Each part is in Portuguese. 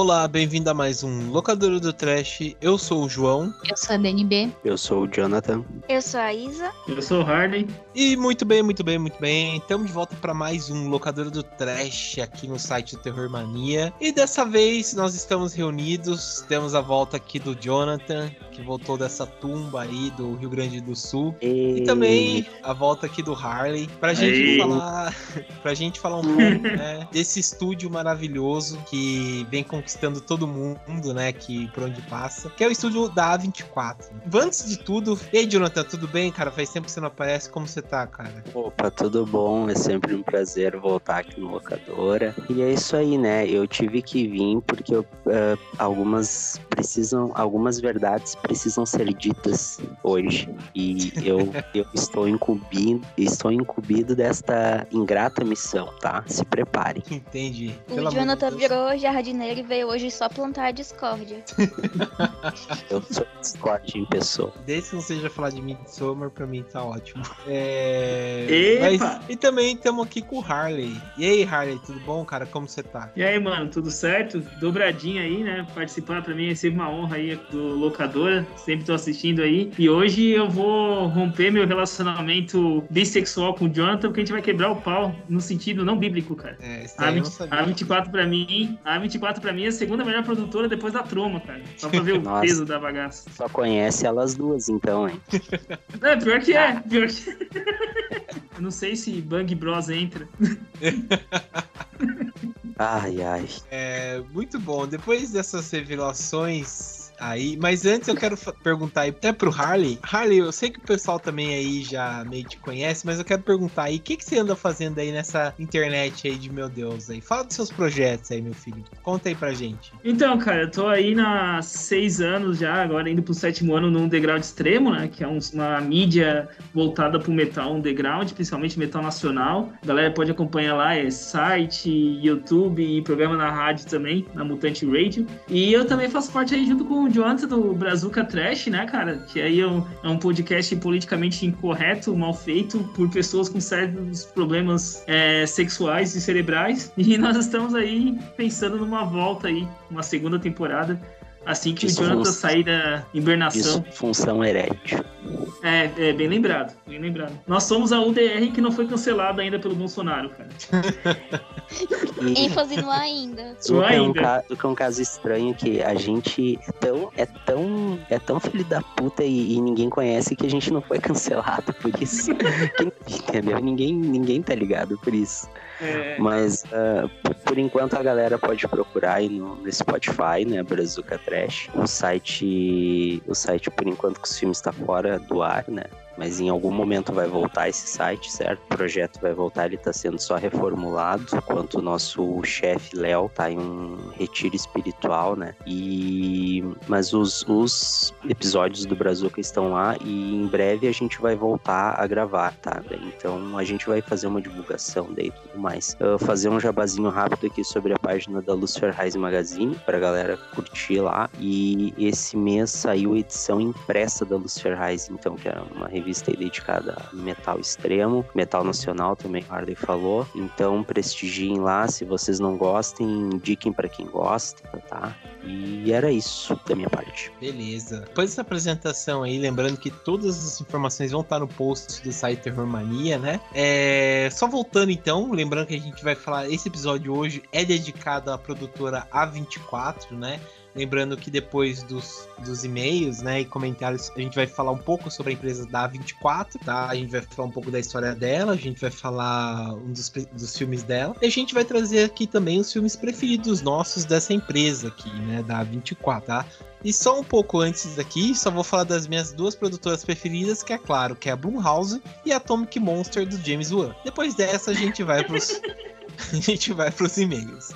Olá, bem-vindo a mais um Locadora do Trash. Eu sou o João. Eu sou a DNB. Eu sou o Jonathan. Eu sou a Isa. Eu sou o Harley. E muito bem, muito bem, muito bem. Estamos de volta para mais um Locadora do Trash aqui no site do Terror Mania. E dessa vez nós estamos reunidos. Temos a volta aqui do Jonathan, que voltou dessa tumba aí do Rio Grande do Sul. E, E também a volta aqui do Harley. Pra gente Ei. falar. Pra gente falar um pouco, né? Desse estúdio maravilhoso que vem conquistando todo mundo, né? Que por onde passa. Que é o estúdio da A24. Antes de tudo, e aí, Jonathan, tudo bem, cara? Faz tempo que você não aparece. Como você tá, cara? Opa, tudo bom? É sempre um prazer voltar aqui no Locadora. E é isso aí, né? Eu tive que vir porque eu, eh, algumas precisam, algumas verdades precisam ser ditas hoje. E eu, eu estou incumbido, estou incumbido desta ingrata missão, tá? Se prepare. Entendi. O Pelo de Jonathan Deus. virou jardineiro e veio hoje só plantar a discórdia. Eu sou Discord em pessoa. Desde que não seja falar de Midsommar, pra mim tá ótimo. É... Epa! Mas- e também estamos aqui com o Harley. E aí, Harley, tudo bom, cara? Como você tá? E aí, mano, tudo certo? Dobradinha aí, né? Participar pra mim é sempre uma honra aí do Locadora. Sempre tô assistindo aí. E hoje eu vou romper meu relacionamento bissexual com o Jonathan, porque a gente vai quebrar o pau no sentido não bíblico, cara. É, esse A, daí eu não 20 sabia. a 24 pra mim, a 24 pra mim é a segunda melhor produtora depois da Troma, cara. Só pra ver o Nossa. peso da bagaça. Só conhece elas duas, então, hein? É, pior que é, pior que Eu não sei se Bang Bros entra. Ai, ai. É, muito bom. Depois dessas revelações aí, mas antes eu quero perguntar aí até pro Harley. Harley, eu sei que o pessoal também aí já meio te conhece, mas eu quero perguntar aí, o que, que você anda fazendo aí nessa internet aí de meu Deus aí? Fala dos seus projetos aí, meu filho. Conta aí pra gente. Então, cara, eu tô aí há seis anos já, agora indo pro sétimo ano num underground extremo, né? Que é um- uma mídia voltada pro metal underground, principalmente metal nacional. A galera pode acompanhar lá, é site, YouTube e programa na rádio também, na Mutante Radio. E eu também faço parte aí junto com Jonathan do Brazuca Trash, né, cara? Que aí é um, é um podcast politicamente incorreto, mal feito, por pessoas com certos problemas é, sexuais e cerebrais. E nós estamos aí pensando numa volta aí, uma segunda temporada. Assim que Isso o Jonathan fun- sair da hibernação. Disfunção erétil. É, é, bem lembrado, bem lembrado. Nós somos a UDR que não foi cancelada ainda pelo Bolsonaro, cara. E- ênfase no ainda. Zuka é, um ainda. ca- é um caso estranho que a gente é tão, é tão, é tão filho da puta e, e ninguém conhece que a gente não foi cancelado por isso. Quem- entendeu? Ninguém, ninguém tá ligado por isso. É, Mas por, por enquanto a galera pode procurar aí no, no Spotify, né? Brazuca Trash. O site, o site por enquanto que os filmes está fora do ar, né? Mas em algum momento vai voltar esse site, certo? O projeto vai voltar, ele está sendo só reformulado, enquanto o nosso chefe Léo tá em um retiro espiritual, né? E mas os, os episódios do Brazuca estão lá e em breve a gente vai voltar a gravar, tá? Então a gente vai fazer uma divulgação daí e tudo mais. Eu vou fazer um jabazinho rápido aqui sobre a página da Lucifer Rise Magazine pra galera curtir lá. E esse mês saiu a edição impressa da Lucifer Rise, então, que era uma revista aí dedicada a metal extremo, metal nacional também, o Harley falou. Então prestigiem lá, se vocês não gostem, indiquem pra quem gosta, tá? E era isso da minha parte. Beleza. Depois dessa apresentação aí, lembrando que todas as informações vão estar no post do site Terror Mania, né? É... Só voltando então, lembrando que a gente vai falar, esse episódio hoje é dedicado à produtora A24, né? Lembrando que depois dos, dos e-mails, né, e comentários, a gente vai falar um pouco sobre a empresa da A24, tá? A gente vai falar um pouco da história dela, a gente vai falar um dos, dos filmes dela, e a gente vai trazer aqui também os filmes preferidos nossos dessa empresa aqui, né, da A24, tá? E só um pouco antes daqui, só vou falar das minhas duas produtoras preferidas, que é claro, que é a Blumhouse e a Atomic Monster do James Wan. Depois dessa, a gente vai pros a gente vai pros e-mails.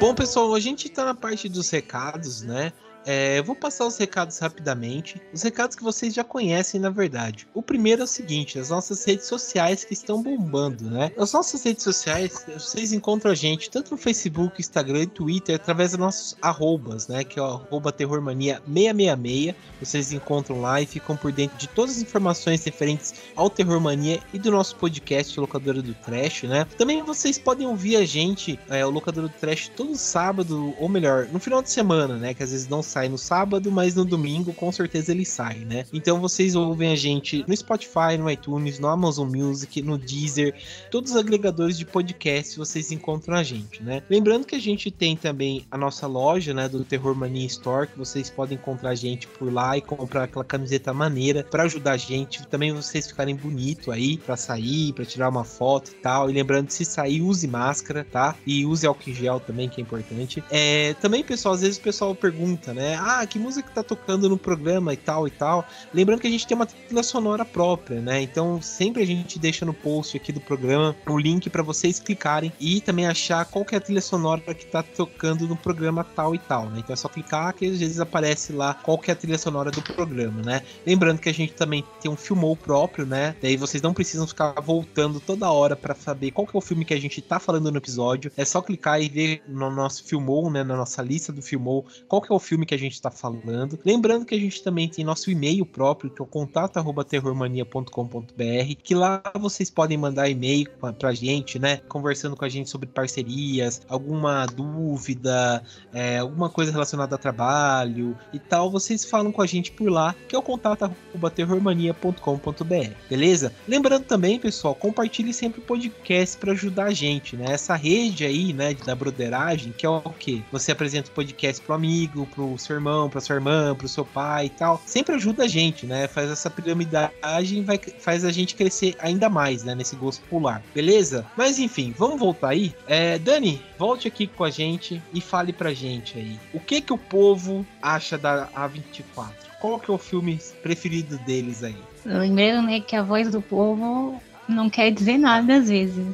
Bom, pessoal, a gente tá na parte dos recados, né? É, eu vou passar os recados rapidamente. Os recados que vocês já conhecem, na verdade. O primeiro é o seguinte: as nossas redes sociais que estão bombando, né? As nossas redes sociais, vocês encontram a gente tanto no Facebook, Instagram e Twitter através dos nossos arrobas, né? Que é o arroba terrormania666. Vocês encontram lá e ficam por dentro de todas as informações referentes ao Terrormania e do nosso podcast Locadora do Trash, né? Também vocês podem ouvir a gente, é, o Locadora do Trash, todo sábado, ou melhor, no final de semana, né? Que às vezes não sai no sábado, mas no domingo com certeza ele sai, né? Então vocês ouvem a gente no Spotify, no iTunes, no Amazon Music, no Deezer, todos os agregadores de podcast vocês encontram a gente, né? Lembrando que a gente tem também a nossa loja, né, do Terror Mania Store, que vocês podem encontrar a gente por lá e comprar aquela camiseta maneira para ajudar a gente, também vocês ficarem bonito aí para sair, para tirar uma foto e tal. E lembrando se sair use máscara, tá? E use álcool gel também, que é importante. É, também, pessoal, às vezes o pessoal pergunta, né? Ah, que música que tá tocando no programa e tal e tal. Lembrando que a gente tem uma trilha sonora própria, né? Então, sempre a gente deixa no post aqui do programa o link para vocês clicarem e também achar qual que é a trilha sonora que tá tocando no programa tal e tal, né? Então é só clicar que às vezes aparece lá qual que é a trilha sonora do programa, né? Lembrando que a gente também tem um filmou próprio, né? Daí vocês não precisam ficar voltando toda hora para saber qual que é o filme que a gente tá falando no episódio. É só clicar e ver no nosso filmou, né? Na nossa lista do filmou, qual que é o filme que a gente tá falando. Lembrando que a gente também tem nosso e-mail próprio, que é o contato@terrormania.com.br, que lá vocês podem mandar e-mail pra, pra gente, né? Conversando com a gente sobre parcerias, alguma dúvida, é, alguma coisa relacionada a trabalho e tal, vocês falam com a gente por lá, que é o contato@terrormania.com.br, beleza? Lembrando também, pessoal, compartilhe sempre o podcast para ajudar a gente, né? Essa rede aí, né, da broderagem, que é o quê? Você apresenta o podcast pro amigo, pro seu irmão, pra sua irmã, pro seu pai e tal. Sempre ajuda a gente, né? Faz essa piramidagem, vai, faz a gente crescer ainda mais, né, nesse gosto popular, beleza? Mas enfim, vamos voltar aí. É, Dani, volte aqui com a gente e fale pra gente aí. O que que o povo acha da A24? Qual que é o filme preferido deles aí? Lembrando, né, que a voz do povo não quer dizer nada às vezes.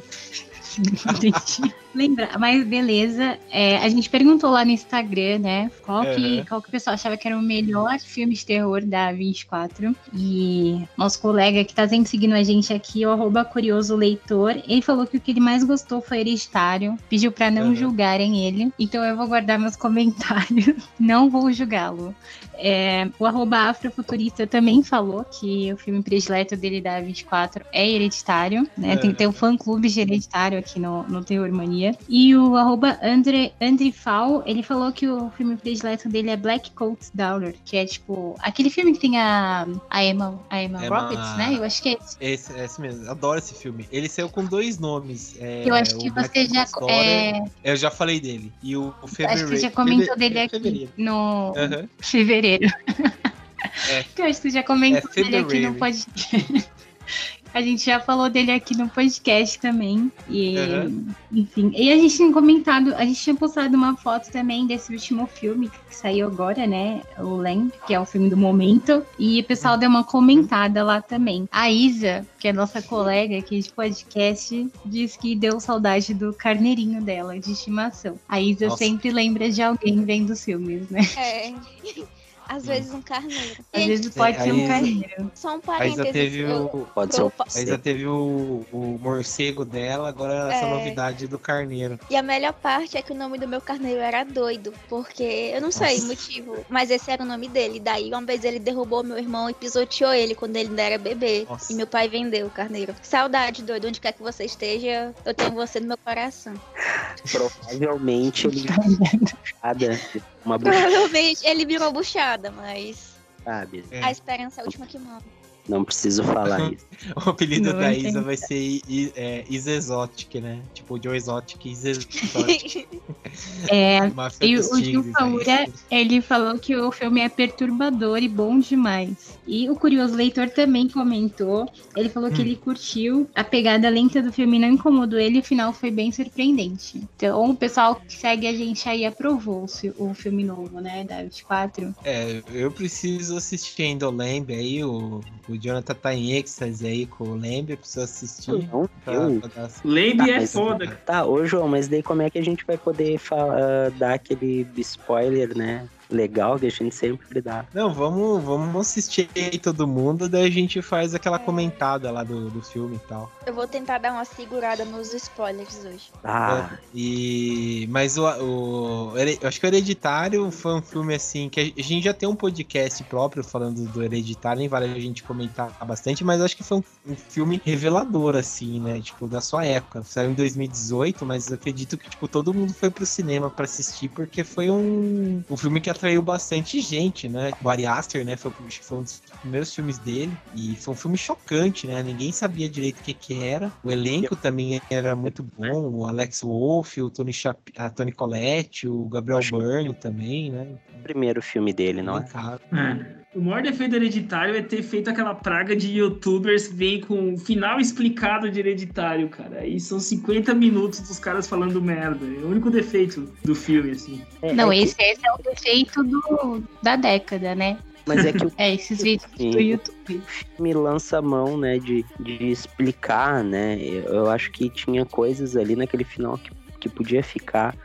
Lembra, mas beleza. É, a gente perguntou lá no Instagram, né? Qual que, Uhum. qual que o pessoal achava que era o melhor filme de terror da 24. E nosso colega que tá sempre seguindo a gente aqui, o arroba curioso leitor, ele falou que o que ele mais gostou foi Hereditário. Pediu pra não Uhum. julgarem ele. Então eu vou guardar meus comentários. não vou julgá-lo. É, o arroba afrofuturista também falou que o filme predileto dele da 24 é Hereditário, né? Tem, É. tem um fã-clube de Hereditário aqui no, no Terror Mania. E o arroba Andre, Andrifal, ele falou que o filme predileto dele é Black Coat Daughter, que é tipo aquele filme que tem a, a Emma, a Emma, Emma- Roberts, né? Eu acho que é esse. Esse, esse mesmo, adoro esse filme. Ele saiu com dois nomes. é, Eu acho que você já, é, Eu já falei dele. E o, o acho Fevereiro. que você já comentou Feve- dele aqui Fevereiro. no Aham. fevereiro. É. Eu acho que você já comentou É dele aqui no fevereiro. podcast. A gente já falou dele aqui no podcast também. E, Aham. enfim. E a gente tinha comentado, a gente tinha postado uma foto também desse último filme que saiu agora, né? O Lamb, que é o filme do momento. E o pessoal deu uma comentada lá também. A Isa, que é nossa colega aqui de podcast, disse que deu saudade do carneirinho dela, de estimação. A Isa Nossa. sempre lembra de alguém vendo os filmes, né? É. Às vezes um carneiro. Às vezes pode ser um carneiro. só um A Isa parênteses. teve o. Pode ser um A Isa teve o, o morcego dela, agora essa É. novidade do carneiro. E a melhor parte é que o nome do meu carneiro era doido, porque eu não sei o Nossa. motivo, mas esse era o nome dele. Daí uma vez ele derrubou meu irmão e pisoteou ele quando ele ainda era bebê. Nossa. E meu pai vendeu o carneiro. Saudade, doido, onde quer que você esteja, eu tenho você no meu coração. Provavelmente ele buchada, uma buchada, Provavelmente ele virou buchada, mas sabe? É. a esperança é a última que morre. Não preciso falar isso. O apelido Não, da eu Isa vai ser é, Isa Exotic, né? Tipo, Joe Exotic, Isa Exotic. É, E o Gil Faura, aí. ele falou que o filme é perturbador e bom demais. E o Curioso Leitor também comentou. Ele falou que Hum. ele curtiu. A pegada lenta do filme não incomodou ele. O final foi bem surpreendente. Então, o pessoal que segue a gente aí aprovou o fi- o filme novo, né? Da 24. É, eu preciso assistir ainda Lamb aí, o, o Jonathan tá em êxtase aí com o Lamb, eu preciso assistir. Não, Pra, eu. pra Tá, é mas- foda. Tá, ô João, mas daí como é que a gente vai poder fa- ah, dar aquele spoiler, né? Legal que a gente sempre dá. Não, vamos, vamos assistir aí todo mundo, daí a gente faz aquela comentada lá do, do filme e tal. Eu vou tentar dar uma segurada nos spoilers hoje. Ah, É, e mas o, o eu acho que o Hereditário foi um filme assim que a gente já tem um podcast próprio falando do Hereditário, nem vale a gente comentar bastante, mas acho que foi um, um filme revelador assim, né? Tipo da sua época. Saiu em 2018, mas acredito que tipo todo mundo foi pro cinema pra assistir porque foi um, um filme que atraiu bastante gente, né? O Ari Aster, né? Foi, foi um dos primeiros filmes dele e foi um filme chocante, né? Ninguém sabia direito o que que era. O elenco também era muito bom, o Alex Wolff, o Tony Chap a Tony Collette, o Gabriel Acho que- Byrne também, né? o primeiro filme dele, não é? O maior defeito hereditário é ter feito aquela praga de youtubers que vem com o final explicado de hereditário, cara. Aí são 50 minutos dos caras falando merda. É o único defeito do filme, assim. É, Não, é que- esse, esse é o defeito do, da década, né? mas é que o É, esses vídeos Sim. do YouTube. me lança a mão, né, de, de explicar, né? Eu, eu acho que tinha coisas ali naquele final que, que podia ficar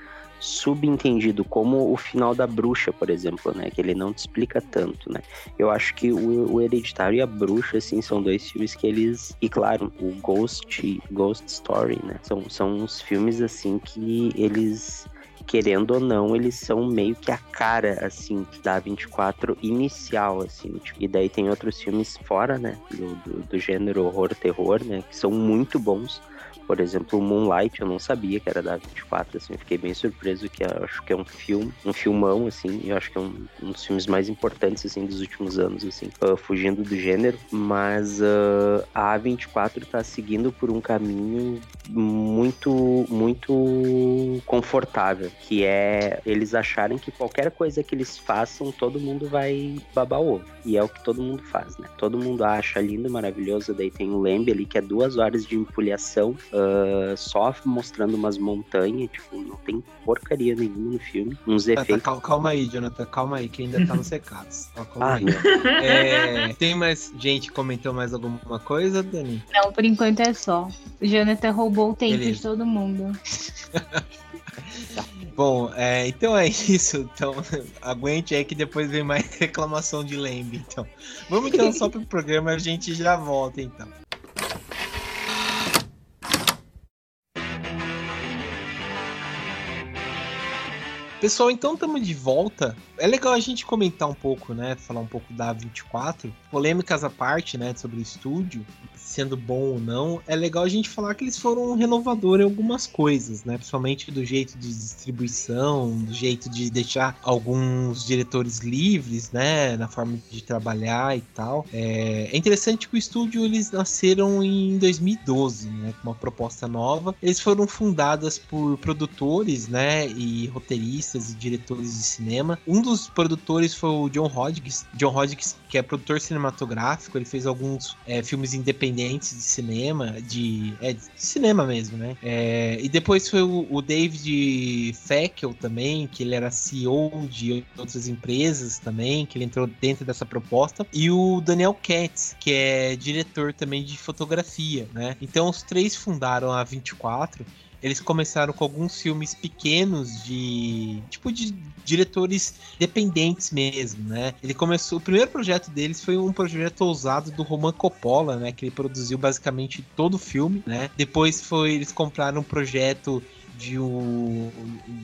subentendido, como o final da bruxa, por exemplo, né? Que ele não te explica tanto, né? Eu acho que o, o Hereditário e a Bruxa, assim, são dois filmes que eles. E claro, o Ghost, Ghost Story, né? São, são uns filmes, assim, que eles. Querendo ou não, eles são meio que a cara, assim, da 24 inicial, assim. tipo, e daí tem outros filmes fora, né? Do, do, do gênero horror-terror, né? Que são muito bons. Por exemplo, Moonlight, eu não sabia que era da 24, assim, fiquei bem surpreso que eu acho que é um filme, um filmão, assim, e acho que é um, um dos filmes mais importantes, assim, dos últimos anos, assim, ah, fugindo do gênero, mas ah, a A24 tá seguindo por um caminho muito, muito confortável, que é eles acharem que qualquer coisa que eles façam, todo mundo vai babar o ovo, e é o que todo mundo faz, né? Todo mundo acha lindo, maravilhoso, daí tem o Lembe ali, que é duas horas de empulhação, ah, só mostrando umas montanhas, tipo, não tem porcaria nenhuma no filme. Uns Tá, tá, efeitos. cal- calma aí, Jonathan, calma aí, que ainda tá nos recados. Calma Ah, aí. É, tem mais gente comentou mais alguma coisa, Dani? Não, por enquanto é só. O Jonathan roubou o tempo Beleza. de todo mundo. Bom, é, então é isso. Então, aguente aí que depois vem mais reclamação de Lembe. Então, vamos então só pro programa, a gente já volta então. Pessoal, então estamos de volta. É legal a gente comentar um pouco, né? Falar um pouco da 24. Polêmicas à parte, né? Sobre o estúdio, sendo bom ou não. É legal a gente falar que eles foram um renovador em algumas coisas, né? Principalmente do jeito de distribuição, do jeito de deixar alguns diretores livres, né? Na forma de trabalhar e tal. É, é interessante que o estúdio eles nasceram em 2012, né? Com uma proposta nova. Eles foram fundadas por produtores, né? E roteiristas e diretores de cinema. Um dos produtores foi o John Hodges. John Hodges, que é produtor cinematográfico, ele fez alguns é, filmes independentes de cinema, de, é, de cinema mesmo, né? É, e depois foi o, o David Feckel também, que ele era CEO de outras empresas também, que ele entrou dentro dessa proposta. E o Daniel Katz, que é diretor também de fotografia, né? Então os três fundaram a 24 eles começaram com alguns filmes pequenos de tipo de diretores dependentes mesmo, né? Ele começou, o primeiro projeto deles foi um projeto ousado do Roman Coppola, né, que ele produziu basicamente todo o filme, né? Depois foi eles compraram um projeto de o,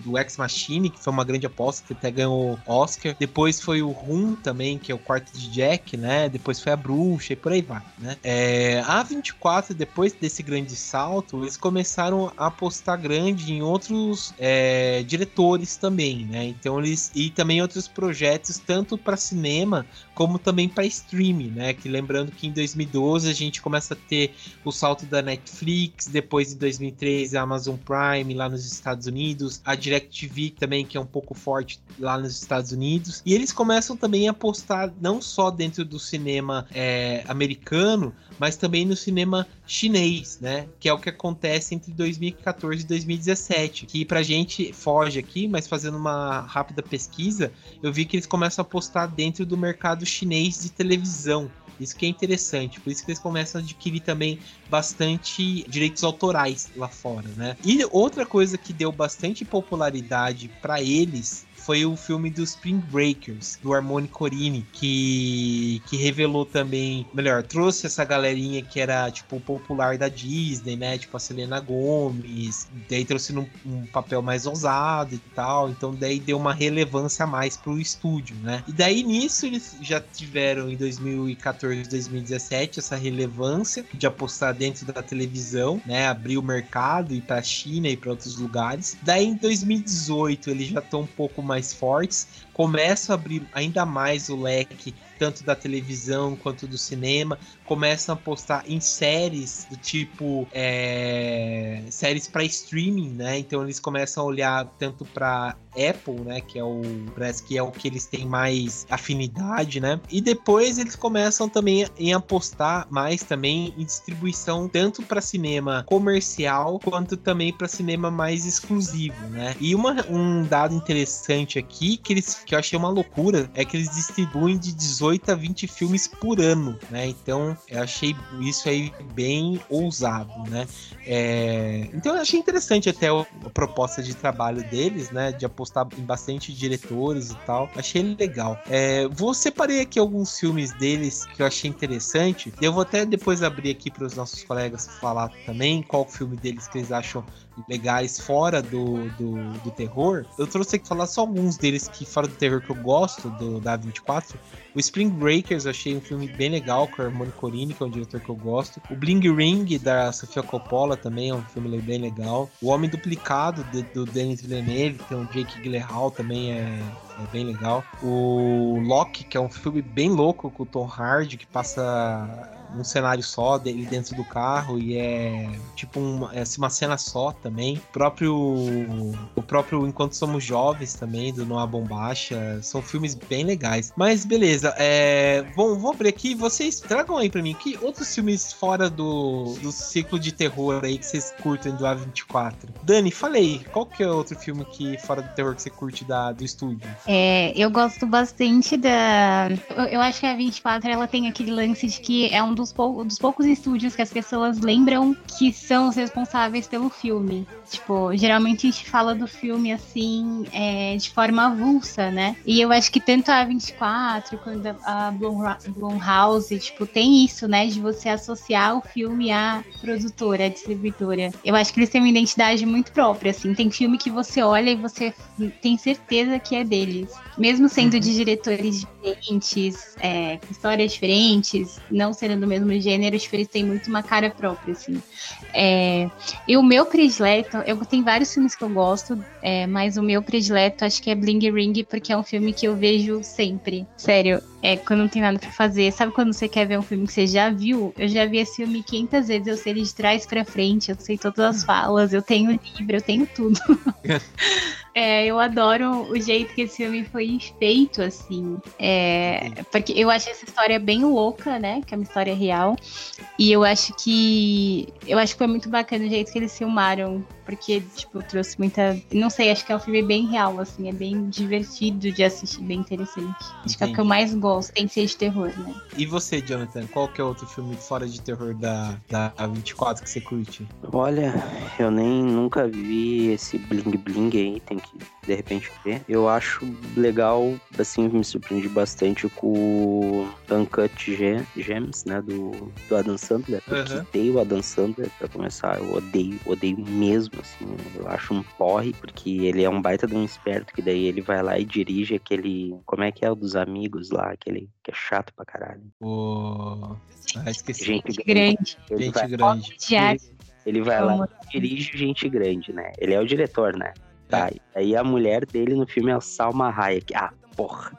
do Ex Machine, que foi uma grande aposta, que até ganhou Oscar. Depois foi o Rum também, que é o quarto de Jack, né? Depois foi a Bruxa e por aí vai, né? É, a 24, depois desse grande salto, eles começaram a apostar grande em outros é, diretores também, né? Então eles e também outros projetos tanto para cinema como também para streaming, né? Que lembrando que em 2012 a gente começa a ter o salto da Netflix, depois em 2013 a Amazon Prime lá nos Estados Unidos, a DirecTV também que é um pouco forte lá nos Estados Unidos, e eles começam também a apostar não só dentro do cinema é, americano, mas também no cinema chinês, né? Que é o que acontece entre 2014 e 2017. Que pra gente foge aqui, mas fazendo uma rápida pesquisa, eu vi que eles começam a apostar dentro do mercado chinês de televisão. Isso que é interessante, por isso que eles começam a adquirir também bastante direitos autorais lá fora, né? E outra coisa que deu bastante popularidade para eles foi o filme dos Spring Breakers, do Harmony Corini, que, que revelou também, melhor, trouxe essa galerinha que era, tipo, popular da Disney, né? Tipo, a Selena Gomes, daí trouxe num, um papel mais ousado e tal, então daí deu uma relevância a mais pro estúdio, né? E daí nisso eles já tiveram em 2014, 2017 essa relevância de apostar dentro da televisão, né? Abrir o mercado, ir pra China e para outros lugares. Daí em 2018 eles já estão um pouco mais fortes, começam a abrir ainda mais o leque tanto da televisão quanto do cinema, começam a postar em séries do tipo é, séries para streaming, né? Então eles começam a olhar tanto para Apple, né, que é o parece que é o que eles têm mais afinidade, né? E depois eles começam também em apostar mais também em distribuição tanto para cinema comercial quanto também para cinema mais exclusivo, né? E uma, um dado interessante aqui que eles que eu achei uma loucura é que eles distribuem de 18 a 20 filmes por ano, né? Então eu achei isso aí bem ousado, né? É... Então eu achei interessante até a proposta de trabalho deles, né? De apostar em bastante diretores e tal. Achei legal. É... Vou separei aqui alguns filmes deles que eu achei interessante. Eu vou até depois abrir aqui para os nossos colegas falar também qual filme deles que eles acham legais fora do, do, do, terror. Eu trouxe aqui falar só alguns deles que fora do terror que eu gosto do da 24. O Spring Breakers eu achei um filme bem legal com a Harmony que é um diretor que eu gosto. O Bling Ring da Sofia Coppola também é um filme bem legal. O Homem Duplicado de, do Denis Villeneuve, tem o Jake Gyllenhaal também é, é bem legal. O Loki, que é um filme bem louco com o Tom Hardy, que passa um cenário só dele dentro do carro e é tipo uma, é assim, uma cena só também. O próprio o próprio Enquanto Somos Jovens também do Noah Bombacha são filmes bem legais. Mas beleza, é, bom, vou abrir aqui. Vocês tragam aí para mim que outros filmes fora do, do ciclo de terror aí que vocês curtem do A24. Dani, falei, qual que é outro filme que fora do terror que você curte da, do estúdio? É, eu gosto bastante da. Eu, eu acho que a 24 ela tem aquele lance de que é um dos pou, dos poucos estúdios que as pessoas lembram que são os responsáveis pelo filme. Tipo, geralmente a gente fala do filme assim, é, de forma avulsa, né? E eu acho que tanto a 24 quanto a Blumhouse, tipo, tem isso, né? De você associar o filme à produtora, à distribuidora. Eu acho que eles têm uma identidade muito própria, assim. Tem filme que você olha e você tem certeza que é Mesmo sendo de diretores diferentes, é, histórias diferentes, não sendo do mesmo gênero, tipo, eles têm muito uma cara própria, assim. É, e o meu predileto, eu tenho vários filmes que eu gosto, é, mas o meu predileto acho que é Bling Ring, porque é um filme que eu vejo sempre. Sério, é quando não tem nada para fazer. Sabe quando você quer ver um filme que você já viu? Eu já vi esse filme 500 vezes, eu sei ele de trás para frente, eu sei todas as falas, eu tenho livro, eu tenho tudo. É, eu adoro o jeito que esse filme foi feito, assim. É, porque eu acho essa história bem louca, né? Que é uma história real. E eu acho que. Eu acho que foi muito bacana o jeito que eles filmaram. Porque, tipo, trouxe muita. Não sei, acho que é um filme bem real, assim. É bem divertido de assistir, bem interessante. Acho que é o que eu mais gosto, tem que ser de terror, né? E você, Jonathan, qual que é outro filme fora de terror da, da 24 que você curte? Olha, eu nem nunca vi esse Bling Bling aí, tem que de repente ver. Eu acho legal, assim, me surpreendi bastante com o Uncut Gems, né, do, do Adam Sandler. Eu uhum. odeio o Adam Sandler, pra começar, eu odeio, odeio mesmo, assim, eu acho um porre, porque ele é um baita de um esperto, que daí ele vai lá e dirige aquele, como é que é o dos amigos lá, aquele que é chato pra caralho. O... Ah, esqueci. Gente grande. Gente grande. Ele, ele vai lá e dirige gente grande, né? Ele é o diretor, né? Tá, aí a mulher dele no filme é a Salma Hayek. Ah, porra.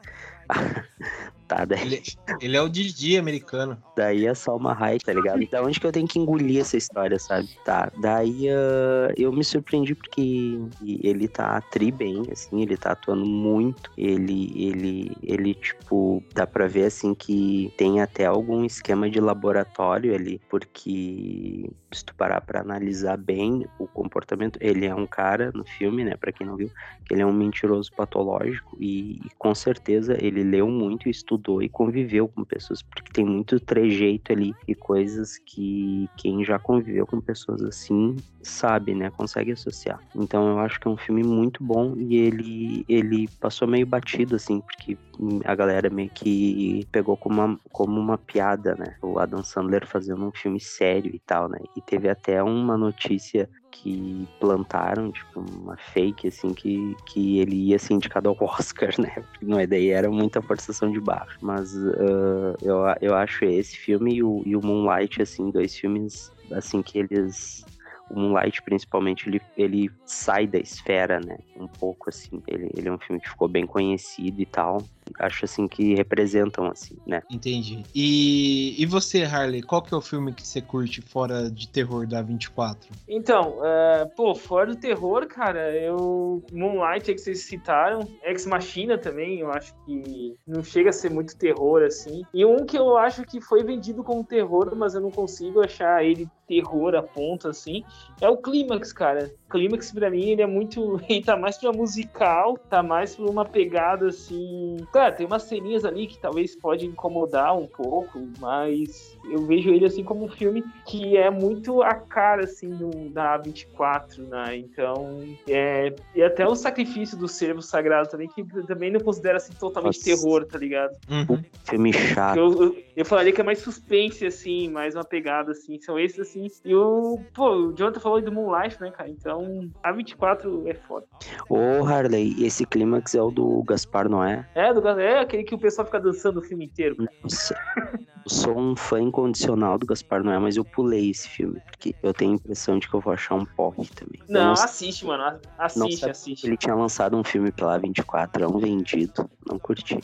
Tá, daí... ele, ele, é o Didi americano. Daí é só uma Hayek, tá ligado? Então onde que eu tenho que engolir essa história, sabe? Tá, daí uh, eu me surpreendi porque ele tá tri bem, assim, ele tá atuando muito. Ele, ele, ele, tipo, dá pra ver, assim, que tem até algum esquema de laboratório ali, porque se tu parar pra analisar bem o comportamento, ele é um cara no filme, né, pra quem não viu, ele é um mentiroso patológico e, e com certeza ele leu muito e estudou estudou e conviveu com pessoas, porque tem muito trejeito ali e coisas que quem já conviveu com pessoas assim sabe, né? Consegue associar. Então eu acho que é um filme muito bom e ele, ele passou meio batido, assim, porque a galera meio que pegou como uma, como uma piada, né? O Adam Sandler fazendo um filme sério e tal, né? E teve até uma notícia que plantaram, tipo, uma fake, assim, que, que ele ia ser indicado ao Oscar, né? Não é daí, era muita forçação de barro. Mas uh, eu, eu acho esse filme e o, e o Moonlight, assim, dois filmes, assim, que eles o Moonlight, principalmente, ele, ele sai da esfera, né? Um pouco, assim. Ele, ele é um filme que ficou bem conhecido e tal. Acho, assim, que representam, assim, né? Entendi. E, e você, Harley, qual que é o filme que você curte fora de terror da 24? Então, uh, pô, fora do terror, cara, eu... Moonlight, é que vocês citaram. Ex Machina também, eu acho que não chega a ser muito terror, assim. E um que eu acho que foi vendido como terror, mas eu não consigo achar ele terror a ponto, assim, é o Clímax, cara. O Clímax, pra mim, ele é muito. Ele tá mais pra musical, tá mais pra uma pegada assim. Claro, tem umas ceninhas ali que talvez pode incomodar um pouco, mas eu vejo ele assim como um filme que é muito a cara, assim, do, da A24, né? Então. É... E até o sacrifício do servo sagrado também, que também não considera assim totalmente Nossa. terror, tá ligado? Uhum. Filme chato. Eu, eu, eu, falaria que é mais suspense, assim, mais uma pegada, assim. São esses, assim. E o. Pô, o Jonathan falou do Moonlight, né, cara? Então, a 24 é foda. Ô, Harley, esse clímax é o do Gaspar Noé? É, do é aquele que o pessoal fica dançando o filme inteiro. Nossa. eu sou um fã incondicional do Gaspar Noé, mas eu pulei esse filme, porque eu tenho a impressão de que eu vou achar um porre também. Não, não assiste, mano. Assiste, não assiste. Ele tinha lançado um filme pela 24, é um vendido. Não curti.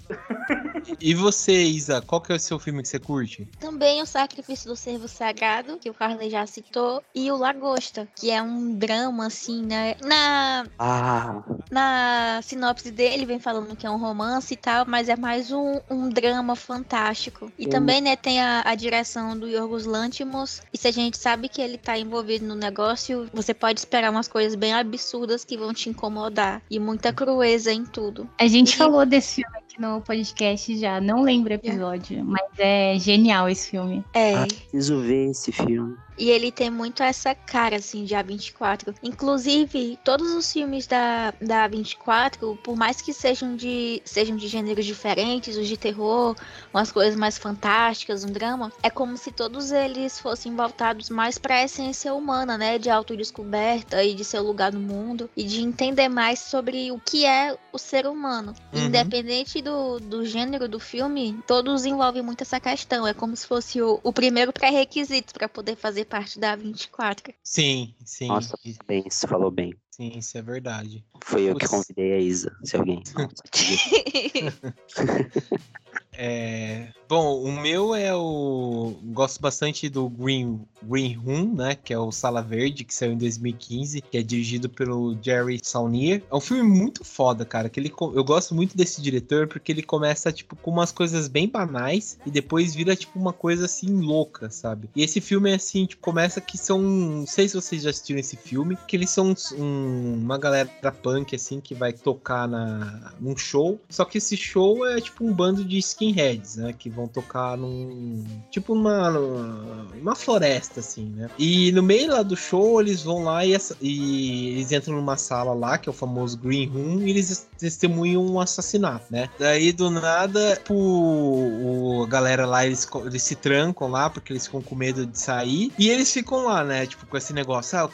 e você, Isa, qual que é o seu filme que você curte? Também o Sacrifício do Servo Sagrado, que o Carly já citou, e o Lagosta, que é um drama, assim, né? Na. Ah. Na sinopse dele vem falando que é um romance e tal, mas é mais um, um drama fantástico. E também, né, tem a, a direção do Yorgos Lantimos. E se a gente sabe que ele tá envolvido no negócio, você pode esperar umas coisas bem absurdas que vão te incomodar. E muita crueza em tudo. A gente e... falou desse filme aqui no podcast já. Não lembro o episódio, mas é genial esse filme. É. Ah, preciso ver esse filme. E ele tem muito essa cara, assim, de A24. Inclusive, todos os filmes da, da A24, por mais que sejam de, sejam de gêneros diferentes, os de terror, umas coisas mais fantásticas, um drama, é como se todos eles fossem voltados mais para a essência humana, né? De autodescoberta e de seu lugar no mundo e de entender mais sobre o que é o ser humano. Uhum. Independente do, do gênero do filme, todos envolvem muito essa questão. É como se fosse o, o primeiro pré-requisito para poder fazer parte da 24. Sim, sim. Nossa, bem, você falou bem. Sim, isso é verdade. Foi eu que convidei a Isa, se alguém. É... Bom, o meu é o. Gosto bastante do Green, Green Room, né? Que é o Sala Verde, que saiu em 2015, que é dirigido pelo Jerry Saunier. É um filme muito foda, cara. Que ele... Eu gosto muito desse diretor porque ele começa, tipo, com umas coisas bem banais e depois vira, tipo, uma coisa assim louca, sabe? E esse filme é assim, tipo, começa que são. Não sei se vocês já assistiram esse filme, que eles são um... uma galera punk, assim, que vai tocar na... num show. Só que esse show é tipo um bando de skinheads, né? Que vão tocar num. Tipo numa, numa floresta, assim, né? E no meio lá do show, eles vão lá e, e eles entram numa sala lá, que é o famoso Green Room, e eles testemunham um assassinato, né? Daí do nada, tipo, o, a galera lá, eles, eles se trancam lá, porque eles ficam com medo de sair. E eles ficam lá, né? Tipo, com esse negócio. Ah,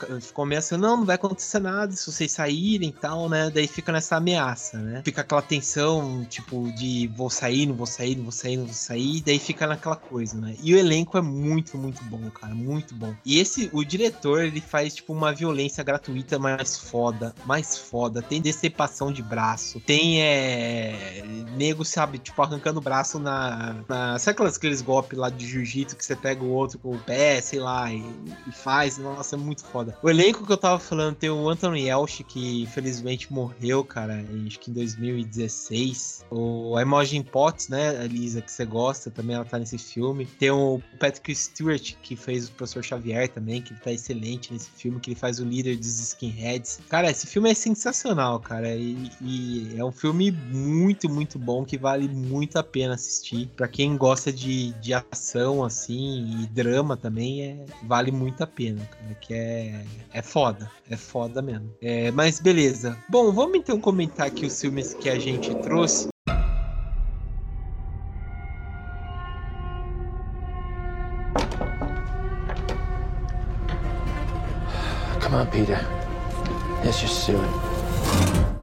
ameaçando, não, não vai acontecer nada se vocês saírem e tal, né? Daí fica nessa ameaça, né? Fica aquela tensão, tipo, de vou sair, não vou sair não vou sair, não vou sair, daí fica naquela coisa, né? E o elenco é muito, muito bom, cara, muito bom. E esse, o diretor, ele faz, tipo, uma violência gratuita mais foda, mais foda. Tem decepação de braço, tem, é. Nego, sabe, tipo, arrancando o braço na. na sabe aquelas, aqueles golpes lá de jiu-jitsu que você pega o outro com o pé, sei lá, e, e, faz? Nossa, é muito foda. O elenco que eu tava falando tem o Anthony Elch, que infelizmente morreu, cara, acho que em 2016. O Imogen Potts, né? né, Elisa, que você gosta, também ela tá nesse filme. Tem o Patrick Stewart, que fez o Professor Xavier também, que ele tá excelente nesse filme, que ele faz o líder dos skinheads. Cara, esse filme é sensacional, cara, e, e é um filme muito, muito bom, que vale muito a pena assistir. Pra quem gosta de, de ação, assim, e drama também, é, vale muito a pena, cara, que é, é foda, é foda mesmo. É, mas beleza. Bom, vamos então comentar aqui os filmes que a gente trouxe. Come on, Peter. Let's just do it.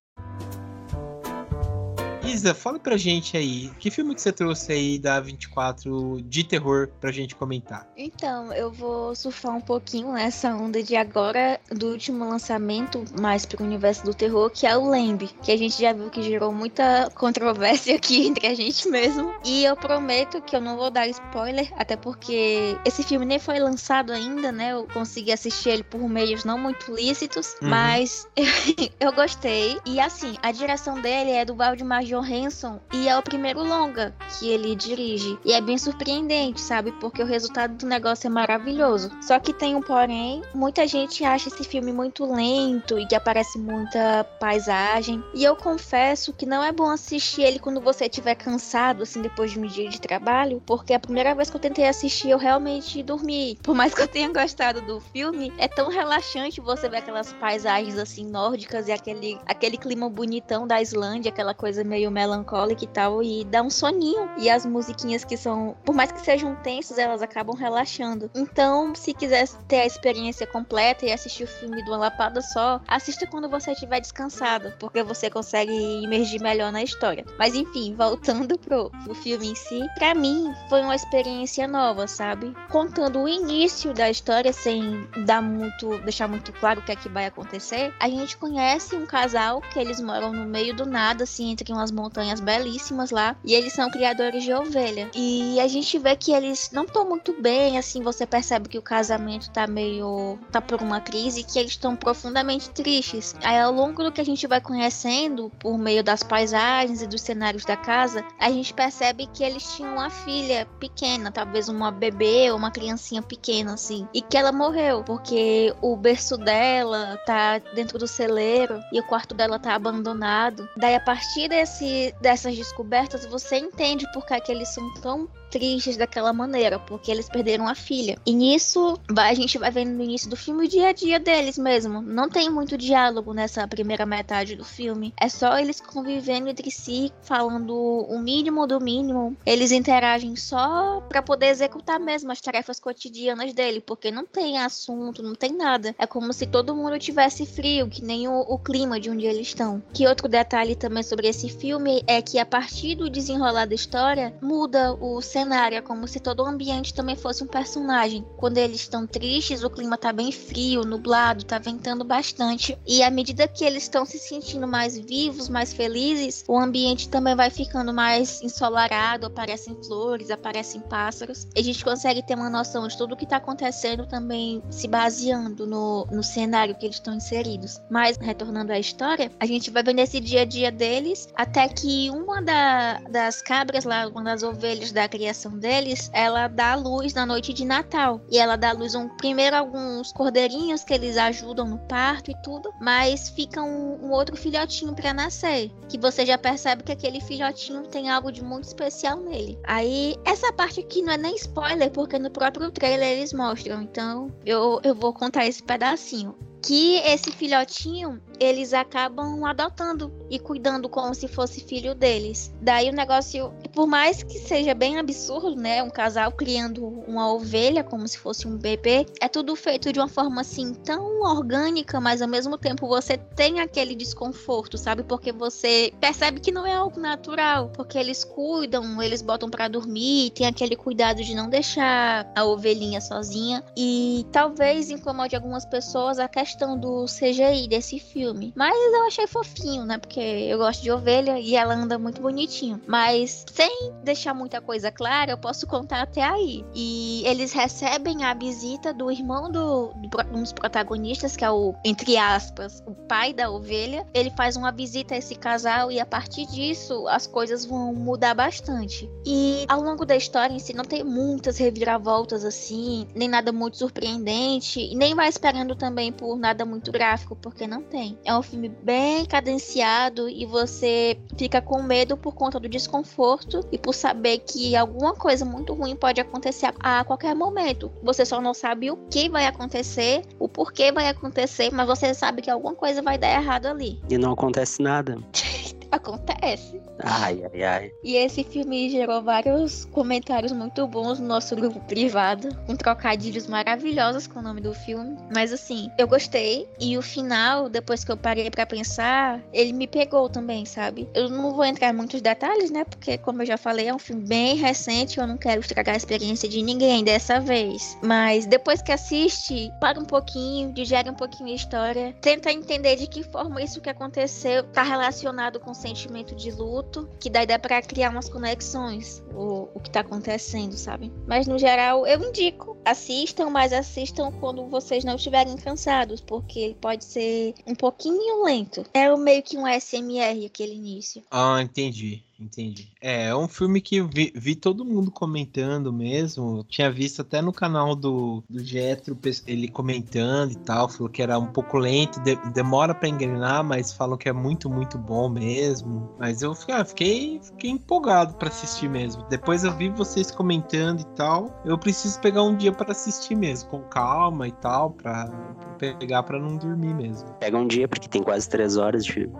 Isa, fala pra gente aí, que filme que você trouxe aí da 24 de terror pra gente comentar? Então, eu vou surfar um pouquinho nessa onda de agora, do último lançamento, mais pro universo do terror, que é o Lamb, que a gente já viu que gerou muita controvérsia aqui entre a gente mesmo. E eu prometo que eu não vou dar spoiler, até porque esse filme nem foi lançado ainda, né? Eu consegui assistir ele por meios não muito lícitos, Uhum. mas eu gostei. E assim, a direção dele é do Valdemar Johansson e é o primeiro longa que ele dirige. E é bem surpreendente, sabe? Porque o resultado do negócio é maravilhoso. Só que tem um porém, muita gente acha esse filme muito lento e que aparece muita paisagem. E eu confesso que não é bom assistir ele quando você estiver cansado, assim, depois de um dia de trabalho, porque a primeira vez que eu tentei assistir, eu realmente dormi. Por mais que eu tenha gostado do filme, é tão relaxante você ver aquelas paisagens assim nórdicas e aquele, aquele clima bonitão da Islândia, aquela coisa meio melancólica e tal, e dá um soninho. E as musiquinhas que são, por mais que sejam tensas, elas acabam relaxando. Então, se quiser ter a experiência completa e assistir o filme de uma lapada só, assista quando você estiver descansado, porque você consegue imergir melhor na história. Mas enfim, voltando pro, pro filme em si, pra mim foi uma experiência nova, sabe? Contando o início da história sem dar muito, deixar muito claro o que é que vai acontecer, a gente conhece um casal que eles moram no meio do nada, assim, entre umas montanhas belíssimas lá, e eles são criadores de ovelha. E a gente vê que eles não estão muito bem, assim, você percebe que o casamento tá meio tá por uma crise, que eles estão profundamente tristes. Aí ao longo do que a gente vai conhecendo por meio das paisagens e dos cenários da casa, a gente percebe que eles tinham uma filha pequena, talvez uma bebê ou uma criancinha pequena assim, e que ela morreu porque o berço dela tá dentro do celeiro e o quarto dela tá abandonado. Daí a partir desse, dessas descobertas você entende por que, é que eles são tão tristes daquela maneira, porque eles perderam a filha. E nisso, vai- a gente vai vendo no início do filme o dia a dia deles mesmo. Não tem muito diálogo nessa primeira metade do filme. É só eles convivendo entre si, falando o mínimo do mínimo. Eles interagem só pra poder executar mesmo as tarefas cotidianas dele, porque não tem assunto, não tem nada. É como se todo mundo tivesse frio, que nem o, o clima de onde eles estão. Que outro detalhe também sobre esse filme é que a partir do desenrolar da história, muda o cenário, é como se todo o ambiente também fosse um personagem. Quando eles estão tristes, o clima tá bem frio, nublado, tá ventando bastante. E à medida que eles estão se sentindo mais vivos, mais felizes, o ambiente também vai ficando mais ensolarado, aparecem flores, aparecem pássaros. E a gente consegue ter uma noção de tudo o que tá acontecendo também se baseando no, no cenário que eles estão inseridos. Mas, retornando à história, a gente vai vendo esse dia a dia deles, até que uma da- das cabras lá, uma das ovelhas da criação deles, ela dá luz na noite de Natal. E ela dá luz um, primeiro alguns cordeirinhos que eles ajudam no parto e tudo, mas fica um, um outro filhotinho pra nascer, que você já percebe que aquele filhotinho tem algo de muito especial nele. Aí, essa parte aqui não é nem spoiler, porque no próprio trailer eles mostram, então eu, eu vou contar esse pedacinho que esse filhotinho eles acabam adotando e cuidando como se fosse filho deles. Daí o negócio, por mais que seja bem absurdo, né, um casal criando uma ovelha como se fosse um bebê, é tudo feito de uma forma assim tão orgânica, mas ao mesmo tempo você tem aquele desconforto, sabe? Porque você percebe que não é algo natural, porque eles cuidam, eles botam pra dormir, tem aquele cuidado de não deixar a ovelhinha sozinha e talvez incomode algumas pessoas a questão questão do CGI desse filme. Mas eu achei fofinho, né? Porque eu gosto de ovelha e ela anda muito bonitinho. Mas sem deixar muita coisa clara, eu posso contar até aí. E eles recebem a visita do irmão do, do um dos protagonistas, que é o, entre aspas, o pai da ovelha. Ele faz uma visita a esse casal e a partir disso as coisas vão mudar bastante. E ao longo da história em si não tem muitas reviravoltas assim, nem nada muito surpreendente, nem vai esperando também por nada muito gráfico, porque não tem. É um filme bem cadenciado e você fica com medo por conta do desconforto e por saber que alguma coisa muito ruim pode acontecer a qualquer momento. Você só não sabe o que vai acontecer, o porquê vai acontecer, mas você sabe que alguma coisa vai dar errado ali. E não acontece nada. Acontece. Ai, ai, ai. E esse filme gerou vários comentários muito bons no nosso grupo privado, com trocadilhos maravilhosos com o nome do filme. Mas assim, eu gostei. E o final, depois que eu parei para pensar, ele me pegou também, sabe? Eu não vou entrar em muitos detalhes, né? Porque, como eu já falei, é um filme bem recente. Eu não quero estragar a experiência de ninguém dessa vez. Mas depois que assiste, para um pouquinho, digere um pouquinho a história, tenta entender de que forma isso que aconteceu tá relacionado com sentimento de luto, que daí dá para criar umas conexões, o, o que tá acontecendo, sabe? Mas no geral, eu indico, assistam, mas assistam quando vocês não estiverem cansados, porque ele pode ser um pouquinho lento. É meio que um SMR aquele início. Ah, entendi. Entendi. É, é um filme que vi, vi, todo mundo comentando mesmo. Tinha visto até no canal do, do Getro ele comentando e tal. Falou que era um pouco lento, de, demora para engrenar, mas falam que é muito, muito bom mesmo. Mas eu ah, fiquei, fiquei empolgado para assistir mesmo. Depois eu vi vocês comentando e tal. Eu preciso pegar um dia para assistir mesmo, com calma e tal, para pegar para não dormir mesmo. Pega um dia, porque tem quase três horas de filme.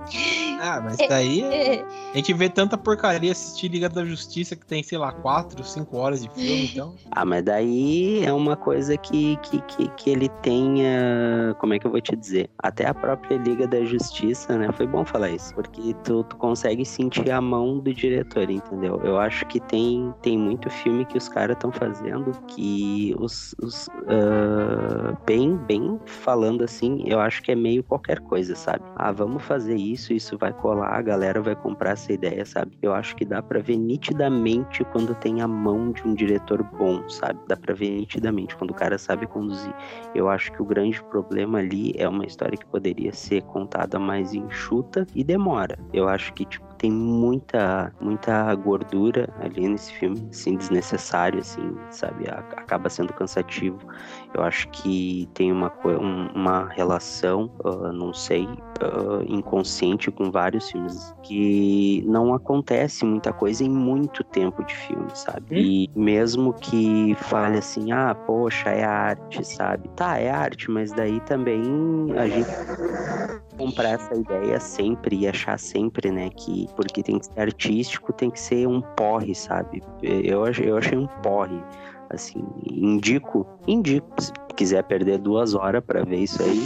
Ah, mas daí a gente vê tanta porcaria assistir Liga da Justiça que tem, sei lá, 4, 5 horas de filme, então. Ah, mas daí é uma coisa que, que, que, que ele tenha. Como é que eu vou te dizer? Até a própria Liga da Justiça, né? Foi bom falar isso, porque tu, tu consegue sentir a mão do diretor, entendeu? Eu acho que tem, tem muito filme que os caras estão fazendo que os. os uh, bem, bem falando assim, eu acho que é meio qualquer coisa, sabe? Ah, vamos fazer isso, isso vai colar, a galera vai comprar essa ideia, sabe? Eu acho que dá para ver nitidamente quando tem a mão de um diretor bom, sabe? Dá para ver nitidamente quando o cara sabe conduzir. Eu acho que o grande problema ali é uma história que poderia ser contada mais enxuta e demora. Eu acho que tipo tem muita muita gordura ali nesse filme, assim, desnecessário, assim, sabe? Acaba sendo cansativo. Eu acho que tem uma, uma relação, uh, não sei, uh, inconsciente com vários filmes que não acontece muita coisa em muito tempo de filme, sabe? Hum? E mesmo que fale assim, ah, poxa, é arte, sabe? Tá, é arte, mas daí também a gente comprar essa ideia sempre e achar sempre, né, que porque tem que ser artístico, tem que ser um porre, sabe? Eu, eu achei um porre. Assim, indico, indico. Se quiser perder duas horas para ver isso aí.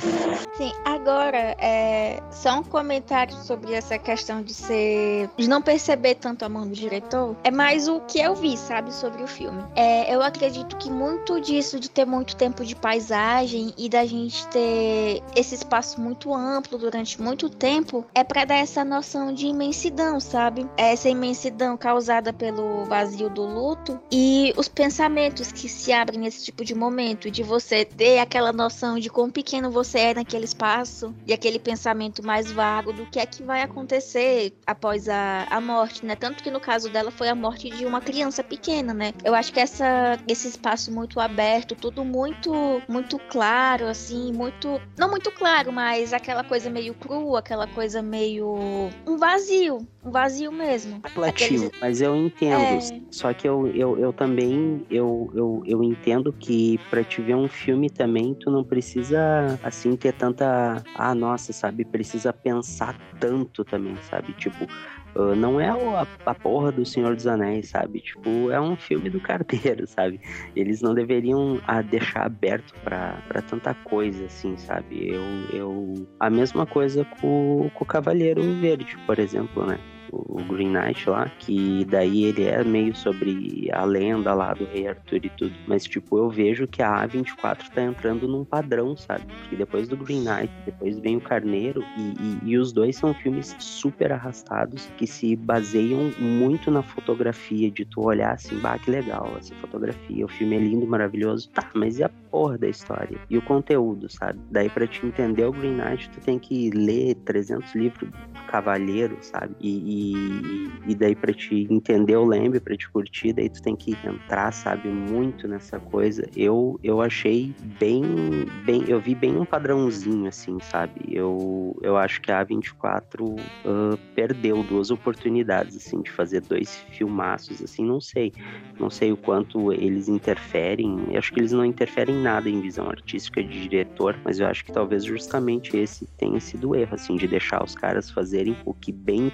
Sim, agora, é, só um comentário sobre essa questão de ser. de não perceber tanto a mão do diretor. É mais o que eu vi, sabe, sobre o filme. É, eu acredito que muito disso de ter muito tempo de paisagem e da gente ter esse espaço muito amplo durante muito tempo é para dar essa noção de imensidão, sabe? Essa imensidão causada pelo vazio do luto e os pensamentos que se abrem nesse tipo de momento, de você ter aquela noção de quão pequeno você é naquele espaço e aquele pensamento mais vago do que é que vai acontecer após a, a morte, né? Tanto que no caso dela foi a morte de uma criança pequena, né? Eu acho que essa, esse espaço muito aberto, tudo muito, muito claro, assim, muito. Não muito claro, mas aquela coisa meio crua, aquela coisa meio. um vazio, um vazio mesmo. Apelativo, Aqueles... mas eu entendo. É... Só que eu, eu, eu também eu, eu, eu entendo que para te ver um filme também, tu não precisa assim ter tanta. Ah, nossa, sabe? Precisa pensar tanto também, sabe? Tipo, Uh, não é a, a, porra do Senhor dos Anéis, sabe? Tipo, é um filme do carteiro, sabe? Eles não deveriam a, ah, deixar aberto para tanta coisa, assim, sabe? Eu, eu... A mesma coisa com, com o Cavaleiro Verde, por exemplo, né? O Green Knight lá, que daí ele é meio sobre a lenda lá do Rei Arthur e tudo. Mas, tipo, eu vejo que a A24 tá entrando num padrão, sabe? Porque depois do Green Knight, depois vem o Carneiro, e, e, e os dois são filmes super arrastados que se baseiam muito na fotografia, de tu olhar assim, bah, que legal essa fotografia, o filme é lindo, maravilhoso. Tá, mas e a porra da história? E o conteúdo, sabe? Daí para te entender o Green Knight, tu tem que ler 300 livros do Cavaleiro, sabe? E, e, e daí para te entender o Lembre, para te curtir, daí tu tem que entrar, sabe, muito nessa coisa. Eu eu achei bem bem, eu vi bem um padrãozinho assim, sabe? Eu eu acho que a A24 uh, perdeu duas oportunidades assim de fazer dois filmaços assim, não sei. Não sei o quanto eles interferem. Eu acho que eles não interferem nada em visão artística de diretor, mas eu acho que talvez justamente esse tenha sido o erro, assim, de deixar os caras fazerem o que bem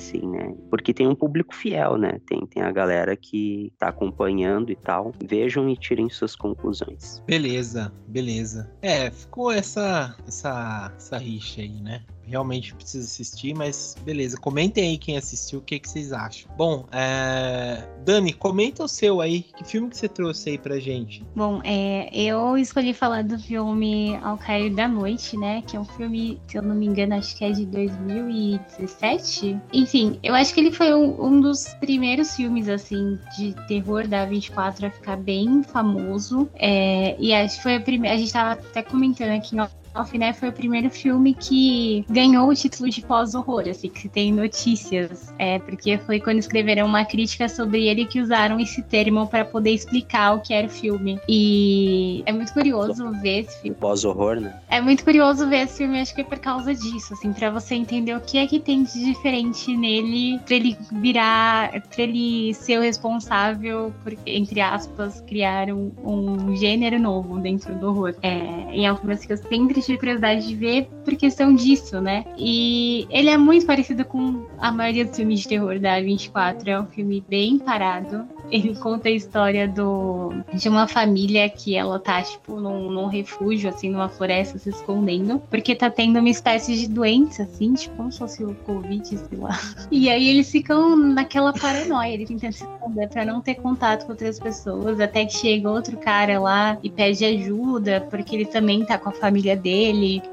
entendessem, né? Porque tem um público fiel, né? Tem, tem a galera que tá acompanhando e tal. Vejam e tirem suas conclusões. Beleza, beleza. É, ficou essa, essa, essa rixa aí, né? Realmente preciso assistir, mas beleza. Comentem aí quem assistiu, o que, que vocês acham. Bom, é... Dani, comenta o seu aí. Que filme que você trouxe aí pra gente? Bom, é, eu escolhi falar do filme Ao Cair da Noite, né? Que é um filme, se eu não me engano, acho que é de 2017. Enfim, eu acho que ele foi um, um dos primeiros filmes, assim, de terror da 24 a ficar bem famoso. É, e acho que foi a primeira. A gente tava até comentando aqui em Off, né, foi o primeiro filme que ganhou o título de pós-horror, assim, que tem notícias. É, porque foi quando escreveram uma crítica sobre ele que usaram esse termo para poder explicar o que era o filme. E é muito curioso ver esse filme. Pós-horror, né? É muito curioso ver esse filme, acho que é por causa disso, assim, para você entender o que é que tem de diferente nele, pra ele virar, pra ele ser o responsável por, entre aspas, criar um, um gênero novo dentro do horror. É, e é um filme assim, que eu sempre tive curiosidade de ver por questão disso, né? E ele é muito parecido com a maioria dos filmes de terror da 24. É um filme bem parado. Ele conta a história do, de uma família que ela tá, tipo, num, num refúgio, assim, numa floresta, se escondendo, porque tá tendo uma espécie de doença, assim, tipo, como se fosse o Covid, sei lá. E aí eles ficam naquela paranoia, eles tentam se esconder pra não ter contato com outras pessoas, até que chega outro cara lá e pede ajuda, porque ele também tá com a família dele,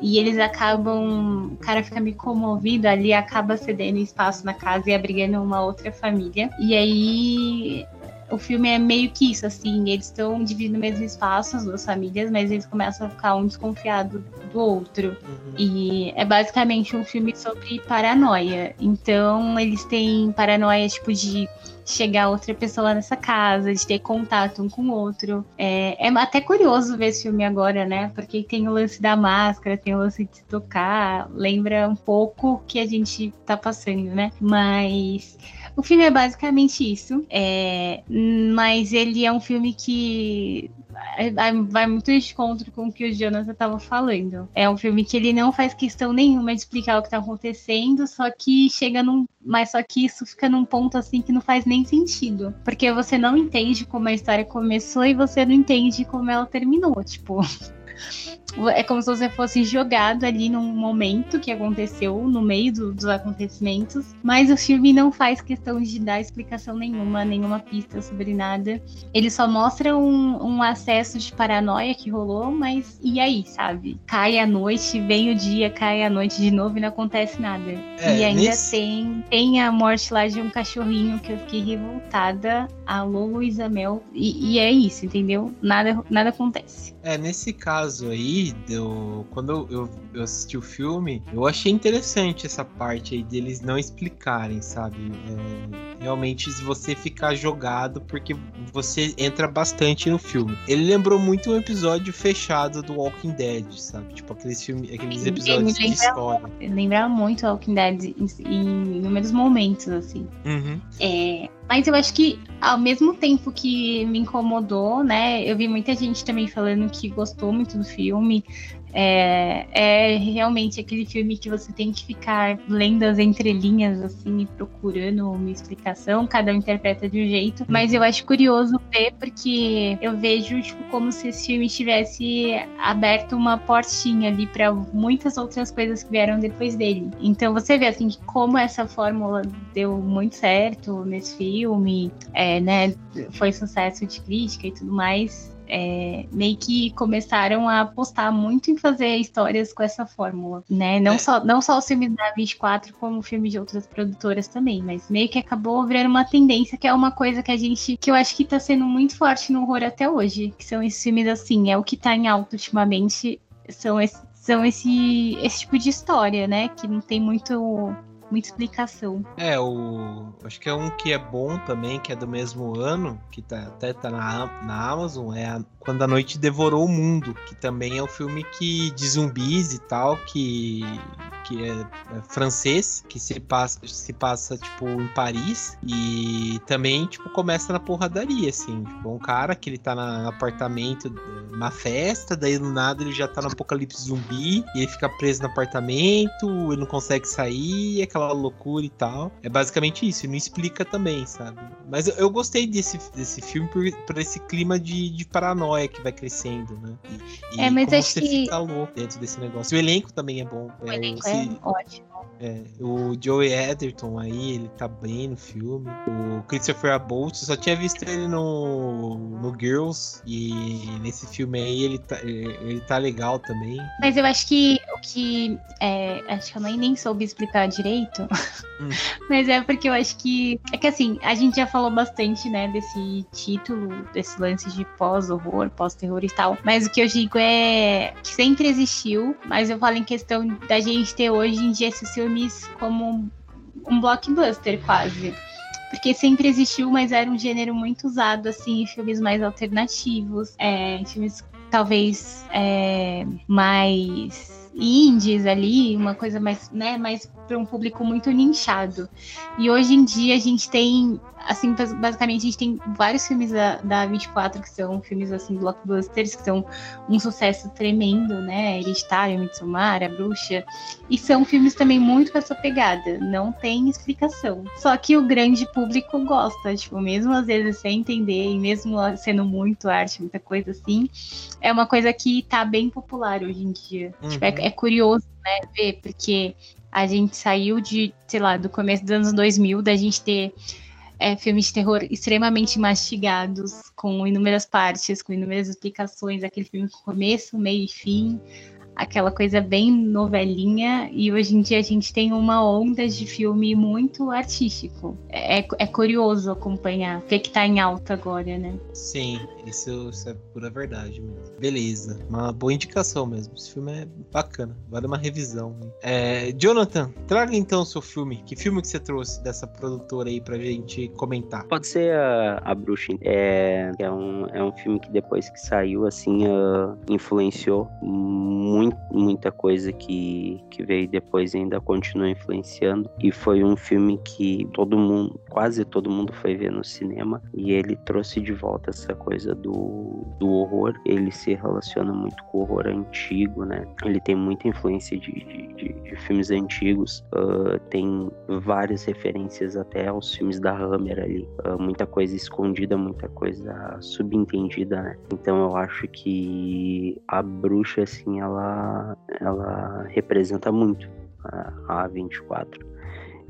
e eles acabam, o cara fica meio comovido ali, acaba cedendo espaço na casa e abrigando uma outra família. E aí o filme é meio que isso, assim, eles estão dividindo o mesmo espaço, as duas famílias, mas eles começam a ficar um desconfiado do outro. Uhum. E é basicamente um filme sobre paranoia. Então, eles têm paranoia, tipo, de chegar outra pessoa nessa casa, de ter contato um com o outro. É, é até curioso ver esse filme agora, né? Porque tem o lance da máscara, tem o lance de tocar, lembra um pouco o que a gente tá passando, né? Mas o filme é basicamente isso. É, mas ele é um filme que vai muito de encontro com o que o Jonathan estava falando. É um filme que ele não faz questão nenhuma de explicar o que está acontecendo, só que chega num. Mas só que isso fica num ponto assim que não faz nem sentido. Porque você não entende como a história começou e você não entende como ela terminou. Tipo. É como se você fosse jogado ali num momento que aconteceu no meio do, dos acontecimentos, mas o filme não faz questão de dar explicação nenhuma, nenhuma pista sobre nada. Ele só mostra um, um acesso de paranoia que rolou, mas e aí, sabe? Cai a noite, vem o dia, cai a noite de novo e não acontece nada. É, e ainda nesse... tem, tem a morte lá de um cachorrinho que eu fiquei revoltada. Alô, Luísa Mel. E, e é isso, entendeu? Nada, nada acontece. É, nesse caso aí, eu, quando eu, eu, assisti o filme, eu achei interessante essa parte aí deles não explicarem, sabe? É, realmente, se você ficar jogado, porque você entra bastante no filme. Ele lembrou muito um episódio fechado do Walking Dead, sabe? Tipo aqueles, filme, aqueles episódios de história. Lembrava muito Walking Dead em, em inúmeros momentos, assim. Uhum. É, mas eu acho que, ao mesmo tempo que me incomodou, né? Eu vi muita gente também falando que gostou muito do filme. É, é realmente aquele filme que você tem que ficar lendo as entrelinhas, assim, procurando uma explicação. Cada um interpreta de um jeito. Mas eu acho curioso ver, porque eu vejo, tipo, como se esse filme tivesse aberto uma portinha ali para muitas outras coisas que vieram depois dele. Então você vê, assim, como essa fórmula deu muito certo nesse filme, é, né? Foi sucesso de crítica e tudo mais é, meio que começaram a apostar muito em fazer histórias com essa fórmula, né? Não, é. só, não só os filmes da 24, como filmes de outras produtoras também, mas meio que acabou virando uma tendência, que é uma coisa que a gente, que eu acho que tá sendo muito forte no horror até hoje, que são esses filmes assim, é o que tá em alta ultimamente, são esse, são esse, esse tipo de história, né? Que não tem muito muita explicação. É, o. Acho que é um que é bom também, que é do mesmo ano, que tá, até tá na, na Amazon, é a quando a Noite Devorou o Mundo, que também é um filme que de zumbis e tal, que, que é, é francês, que se passa, se passa, tipo, em Paris. E também, tipo, começa na porradaria, assim. Tipo, um cara que ele tá na, no apartamento, na festa, daí do nada ele já tá no apocalipse zumbi, e ele fica preso no apartamento, ele não consegue sair, aquela loucura e tal. É basicamente isso, e não explica também, sabe? Mas eu, eu gostei desse, desse filme por, por esse clima de, de paranoia que vai crescendo, né? E, é, mas acho você que... fica louco dentro desse negócio. O elenco também é bom. O é, elenco é ótimo. É, o Joey Edgerton aí, ele tá bem no filme. O Christopher Abbott, só tinha visto ele no, no Girls. E nesse filme aí ele tá, ele tá legal também. Mas eu acho que o que. É, acho que eu nem, nem soube explicar direito. Hum. Mas é porque eu acho que. É que assim, a gente já falou bastante, né, desse título, desse lance de pós-horror, pós-terror e tal. Mas o que eu digo é que sempre existiu. Mas eu falo em questão da gente ter hoje em dia esses filmes como um blockbuster quase. Porque sempre existiu, mas era um gênero muito usado, assim, em filmes mais alternativos, é, filmes talvez é, mais indies ali, uma coisa mais, né, mais para um público muito nichado. E hoje em dia a gente tem assim, basicamente a gente tem vários filmes da, da 24 que são filmes assim, blockbusters, que são um sucesso tremendo, né? Hereditário, Midsommar, A Bruxa. E são filmes também muito com essa pegada, não tem explicação. Só que o grande público gosta, tipo, mesmo às vezes sem entender, e mesmo sendo muito arte, muita coisa assim, é uma coisa que tá bem popular hoje em dia. Uhum. Tipo, é, uhum. é curioso, né, ver, porque a gente saiu de, sei lá, do começo dos anos 2000, da gente ter é, filmes de terror extremamente mastigados, com inúmeras partes, com inúmeras explicações, aquele filme com começo, meio e fim, aquela coisa bem novelinha, e hoje em dia a gente tem uma onda de filme muito artístico. É, é curioso acompanhar o que, que tá em alta agora, né? Sim, isso, isso, é pura verdade mesmo. Beleza, uma boa indicação mesmo. Esse filme é bacana, vale uma revisão. É, Jonathan, traga então o seu filme. Que filme que você trouxe dessa produtora aí pra gente comentar? Pode ser a, a Bruxa. É, é, um, é um filme que depois que saiu, assim, uh, influenciou muito muito, muita coisa que, que veio depois ainda continua influenciando. E foi um filme que todo mundo, quase todo mundo foi ver no cinema. E ele trouxe de volta essa coisa do, do horror. Ele se relaciona muito com o horror antigo, né? Ele tem muita influência de, de, de, de filmes antigos. Uh, tem várias referências até aos filmes da Hammer ali. Uh, muita coisa escondida, muita coisa subentendida, né? Então eu acho que a bruxa, assim, ela ela, representa muito a, a 24.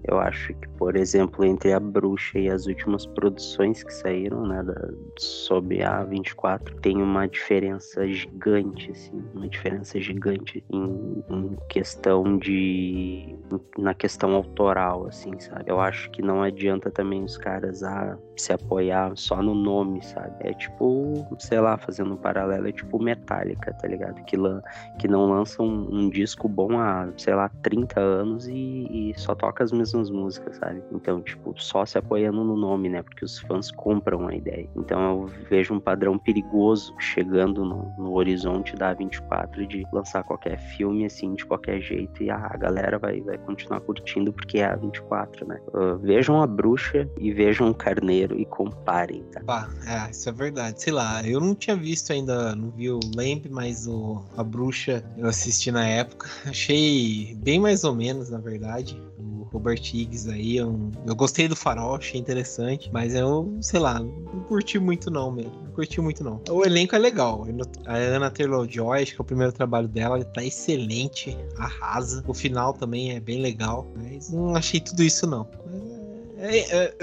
Eu acho que, por exemplo, entre a Bruxa e as últimas produções que saíram, né, da, sobre a 24, tem uma diferença gigante, assim, uma diferença gigante em, em questão de na questão autoral, assim, sabe? Eu acho que não adianta também os caras ah, se apoiar só no nome, sabe? É tipo, sei lá, fazendo um paralelo, é tipo Metallica, tá ligado? Que, lan que não lança um, um, disco bom há, sei lá, 30 anos e, e, só toca as mesmas músicas, sabe? Então, tipo, só se apoiando no nome, né? Porque os fãs compram a ideia. Então eu vejo um padrão perigoso chegando no, no horizonte da 24 de lançar qualquer filme, assim, de qualquer jeito e a galera vai, vai continuar curtindo porque é a 24, né? Uh, vejam a bruxa e vejam o carneiro e comparem, tá? Pá, é, isso é verdade. Sei lá, eu não tinha visto ainda, não vi o Lamb, mas o A Bruxa eu assisti na época. Achei bem mais ou menos, na verdade. O Robert Higgs aí, eu, eu gostei do farol, achei interessante, mas eu, sei lá, não curti muito não mesmo. Não curti muito não. O elenco é legal. A Ana Taylor-Joy, acho que é o primeiro trabalho dela, tá excelente, arrasa. O final também é bem legal, mas não achei tudo isso não. É, é, é,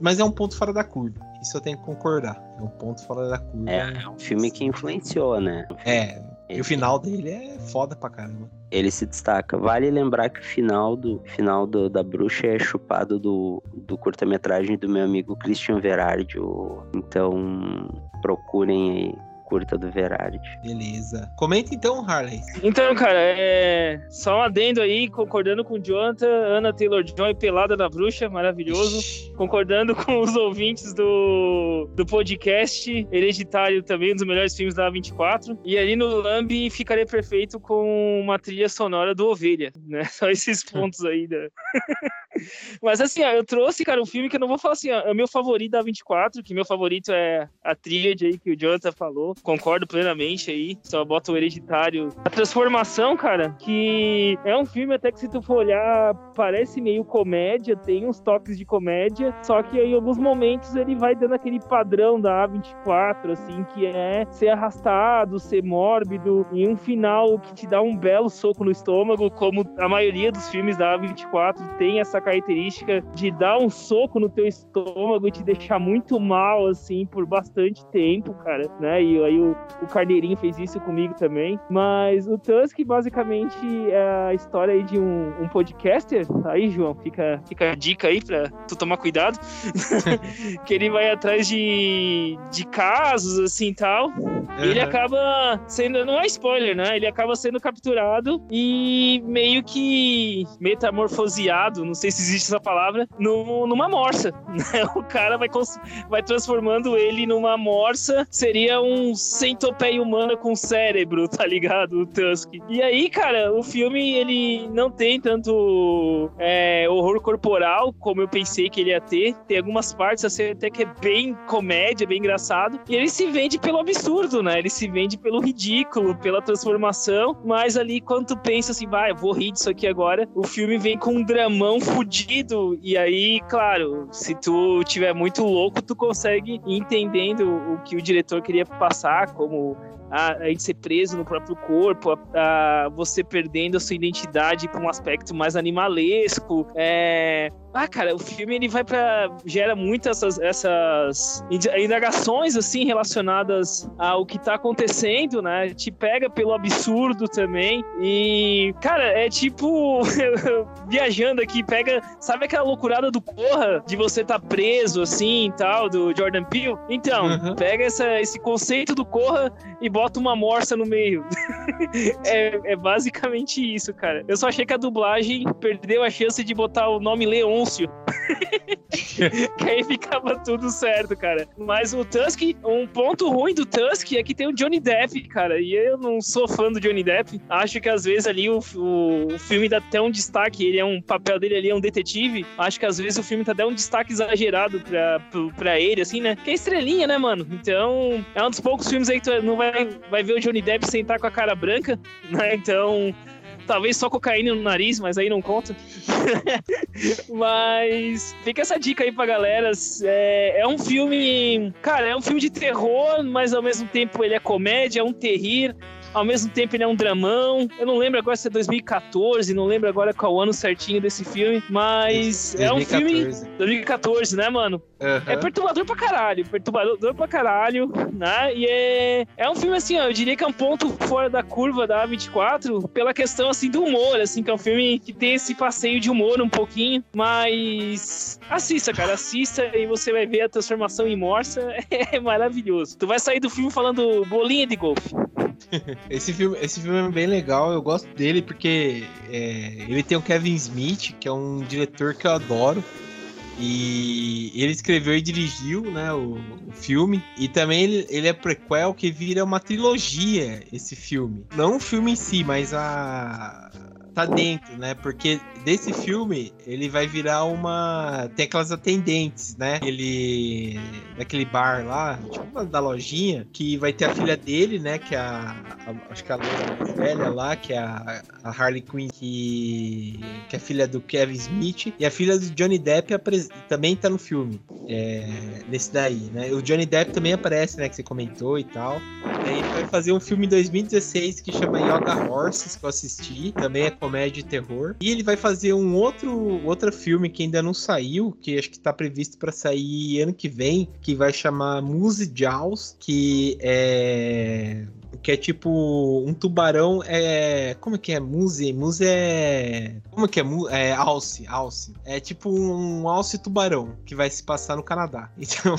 mas é um ponto fora da curva. Isso eu tenho que concordar. É um ponto fora da curva. É, é um filme que influenciou, né? É. E o final dele é foda pra caramba. Ele se destaca. Vale lembrar que o final do final do, da bruxa é chupado do, do curta-metragem do meu amigo Christian Verardi. Então procurem aí curta do Verardi. Beleza. Comenta então, Harley. Então, cara, é... só um adendo aí, concordando com o Jonathan, Ana Taylor-Joy pelada na bruxa, maravilhoso. Concordando com os ouvintes do, do podcast Hereditário, também um dos melhores filmes da A24. E ali no Lambi ficaria perfeito com uma trilha sonora do Ovelha, né? Só esses pontos aí da... Mas assim, ó, eu trouxe, cara, um filme que eu não vou falar assim, ó, é o meu favorito da 24, que meu favorito é a tríade aí que o Jonathan falou. Concordo plenamente aí. Só bota o hereditário. A transformação, cara, que é um filme até que se tu for olhar, parece meio comédia, tem uns toques de comédia, só que em alguns momentos ele vai dando aquele padrão da A24, assim, que é ser arrastado, ser mórbido, e um final que te dá um belo soco no estômago, como a maioria dos filmes da A24 tem essa característica de dar um soco no teu estômago e te deixar muito mal, assim, por bastante tempo, cara, né? E aí o, o Carneirinho fez isso comigo também. Mas o Tusk, basicamente, é a história aí de um, um podcaster. Aí, João, fica, fica a dica aí pra tu tomar cuidado. que ele vai atrás de, de casos, assim, tal. Uhum. E ele acaba sendo, não é spoiler, né? Ele acaba sendo capturado e meio que metamorfoseado, não sei se existe essa palavra, no, numa morsa. O cara vai, vai transformando ele numa morsa, seria um centopeia humana com cérebro, tá ligado? O Tusk. E aí, cara, o filme ele não tem tanto é, horror corporal como eu pensei que ele ia ter. Tem algumas partes assim, até que é bem comédia, bem engraçado. E ele se vende pelo absurdo, né? Ele se vende pelo ridículo, pela transformação. Mas ali, quando tu pensa assim, vai, eu vou rir disso aqui agora, o filme vem com um dramão fudido. E aí, claro, se tu tiver muito louco, tu consegue ir entendendo o que o diretor queria passar, como a, a gente ser preso no próprio corpo, a, a você perdendo a sua identidade para um aspecto mais animalesco. É, ah, cara, o filme ele vai para gera muitas essas, essas indagações assim relacionadas ao que tá acontecendo, né? Te pega pelo absurdo também. E, cara, é tipo viajando aqui, pega, sabe aquela loucurada do Corra de você tá preso assim, tal, do Jordan Peele? Então, uhum. pega essa, esse conceito do Corra e bota uma morsa no meio. é, é basicamente isso, cara. Eu só achei que a dublagem perdeu a chance de botar o nome Leon anúncio. que aí ficava tudo certo, cara. Mas o Tusk, um ponto ruim do Tusk é que tem o Johnny Depp, cara. E eu não sou fã do Johnny Depp. Acho que às vezes ali o, o, o filme dá até um destaque. Ele é um papel dele ali, é um detetive. Acho que às vezes o filme tá até um destaque exagerado pra, pra ele, assim, né? Que é estrelinha, né, mano? Então, é um dos poucos filmes aí que tu não vai, vai ver o Johnny Depp sentar com a cara branca, né? Então Talvez só cocaína no nariz, mas aí não conta. mas fica essa dica aí pra galera. É, é, um filme. Cara, é um filme de terror, mas ao mesmo tempo ele é comédia, é um terrir. Ao mesmo tempo ele é um dramão. Eu não lembro agora se é 2014, não lembro agora qual ano certinho desse filme, mas 2014. é um filme 2014, né, mano? Uhum. É perturbador pra caralho, perturbador pra caralho, né? E é, é um filme assim, ó, eu diria que é um ponto fora da curva da A24 pela questão assim do humor, assim, que é um filme que tem esse passeio de humor um pouquinho, mas assista, cara, assista e você vai ver a transformação em morsa, é maravilhoso. Tu vai sair do filme falando bolinha de golfe. esse, filme, esse filme é bem legal, eu gosto dele porque é, ele tem o Kevin Smith, que é um diretor que eu adoro. E ele escreveu e dirigiu né, o, o filme. E também ele, ele, é prequel que vira uma trilogia esse filme. Não o filme em si, mas a, tá dentro, né? Porque desse filme ele vai virar uma. Tem aquelas atendentes, né? Ele. Daquele bar lá, tipo da lojinha, que vai ter a filha dele, né? Que é a. a acho que a loira mais velha lá, que é a, a Harley Quinn, que, que é filha do Kevin Smith. E a filha do Johnny Depp apres- também tá no filme. É, nesse daí, né? O Johnny Depp também aparece, né? Que você comentou e tal. E aí ele vai fazer um filme em 2016 que chama Yoga Horses, que eu assisti. Também é comédia e terror. E ele vai fazer um outro, outro filme que ainda não saiu, que acho que tá previsto para sair ano que vem, que vai chamar Muse Jaws, que é que é tipo um tubarão é como é que é? Muse? Muse é como é que é, é alce alce. É tipo um alce tubarão que vai se passar no Canadá. Então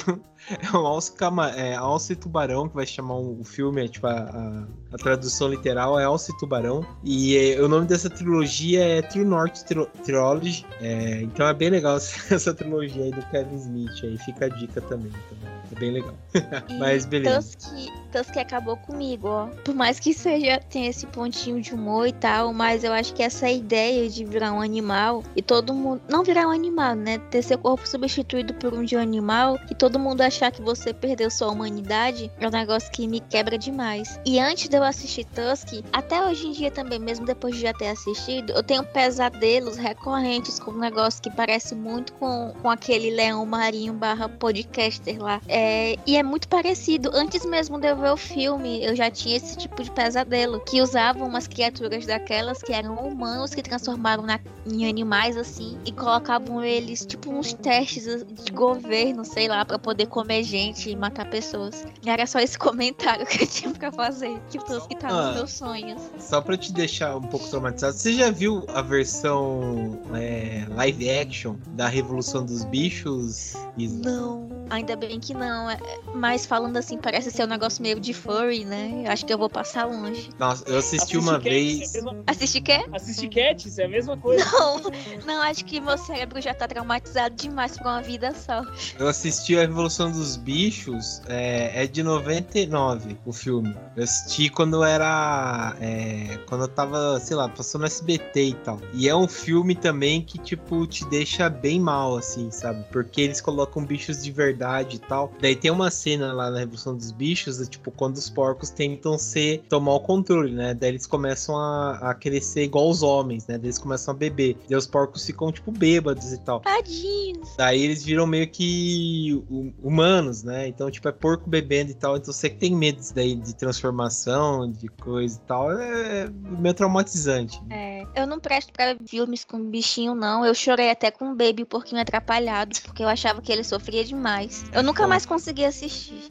é um alce, cama, é, alce tubarão que vai chamar o filme é tipo a, a, a tradução literal é alce tubarão e é, o nome dessa trilogia é True North Trilogy é, então é bem legal essa trilogia aí do Kevin Smith aí fica a dica também então, é bem legal Mas beleza. Tusk, Tusk acabou comigo, ó. Por mais que seja, tenha esse pontinho de humor e tal, mas eu acho que essa ideia de virar um animal e todo mundo. Não virar um animal, né? Ter seu corpo substituído por um de um animal e todo mundo achar que você perdeu sua humanidade é um negócio que me quebra demais. E antes de eu assistir Tusk, até hoje em dia também, mesmo depois de já ter assistido, eu tenho pesadelos recorrentes com um negócio que parece muito com, com aquele leão marinho barra podcaster lá. É, e é muito parecido. Antes mesmo de eu ver o filme, eu já tinha esse tipo de pesadelo. Que usavam umas criaturas daquelas que eram humanos que transformaram na- em animais assim. E colocavam eles, tipo, uns testes de governo, sei lá, pra poder comer gente e matar pessoas. E era só esse comentário que eu tinha pra fazer. Tipo, que tá Ah. nos meus sonhos. Só pra te deixar um pouco traumatizado, você já viu a versão é, live action da Revolução dos Bichos? Não, ainda bem que não. É- Mas falando assim, parece ser um negócio meio de furry, né? Eu Acho que eu vou passar longe. Nossa, eu assisti Assiste uma Cats, vez. É mesma... Assiste quê? Assiste Cats, é a mesma coisa. Não, não, acho que meu cérebro já tá traumatizado demais pra uma vida só. Eu assisti a Revolução dos Bichos, é, é de 99 o filme. Eu assisti quando eu era. é, quando eu tava, sei lá, passando no SBT e tal. E é um filme também que, tipo, te deixa bem mal, assim, sabe? Porque eles colocam bichos de verdade e tal. Daí tem uma cena lá na Revolução dos Bichos, é, tipo, quando os porcos tentam ser, tomar o controle, né? Daí eles começam a, a ser igual os homens, né? Daí eles começam a beber. Daí os porcos ficam, tipo, bêbados e tal. Tadinho. Daí eles viram meio que hu- humanos, né? Então, tipo, é porco bebendo e tal. Então você que tem medo disso daí de transformação, de coisa e tal, é meio traumatizante. É, eu não presto pra filmes com bichinho, não. Eu chorei até com o Baby um pouquinho atrapalhado, porque eu achava que ele sofria demais. Eu nunca Bom. mais consegui assistir.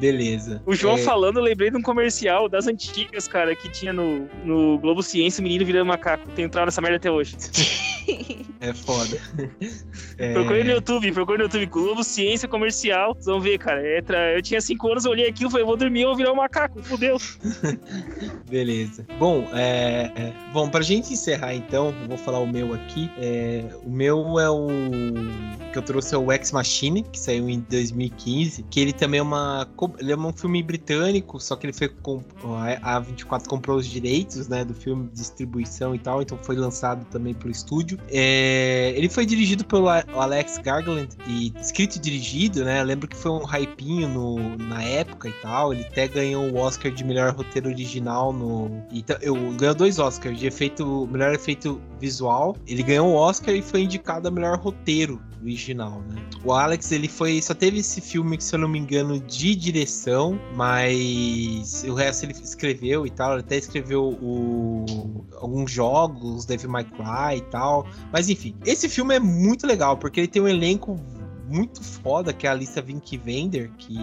Beleza. O João É, falando, eu lembrei de um comercial das antigas, cara, que tinha no, no Globo Ciência, o menino virando macaco. Tem entrado nessa merda até hoje. É foda. É, Procure no YouTube, procure no YouTube, Globo Ciência Comercial. Vocês vão ver, cara. É tra- Eu tinha 5 anos, eu olhei aquilo e falei, vou dormir, eu vou virar um macaco. Fudeu. Beleza. Bom, é, é, bom, pra gente encerrar então, eu vou falar o meu aqui. É, o meu é o que eu trouxe é o Ex Machine, que saiu em 2015, que ele também é uma ele é um filme britânico, só que ele foi com a A24 comprou os direitos, né, do filme, distribuição e tal, então foi lançado também pelo estúdio. É, ele foi dirigido pelo Alex Garland e escrito e dirigido, né? Lembro que foi um hypinho no, na época e tal. Ele até ganhou o Oscar de melhor roteiro original no. Então, eu ganhou dois Oscars de efeito, melhor efeito visual. Ele ganhou o Oscar e foi indicado a melhor roteiro original, né? O Alex, ele foi. Só teve esse filme, se eu não me engano, de direção, mas o resto ele escreveu e tal. Ele até escreveu o, alguns jogos, Devil May Cry e tal. Mas enfim, esse filme é muito legal, porque ele tem um elenco muito foda, que é a Lisa Vink Vender, que,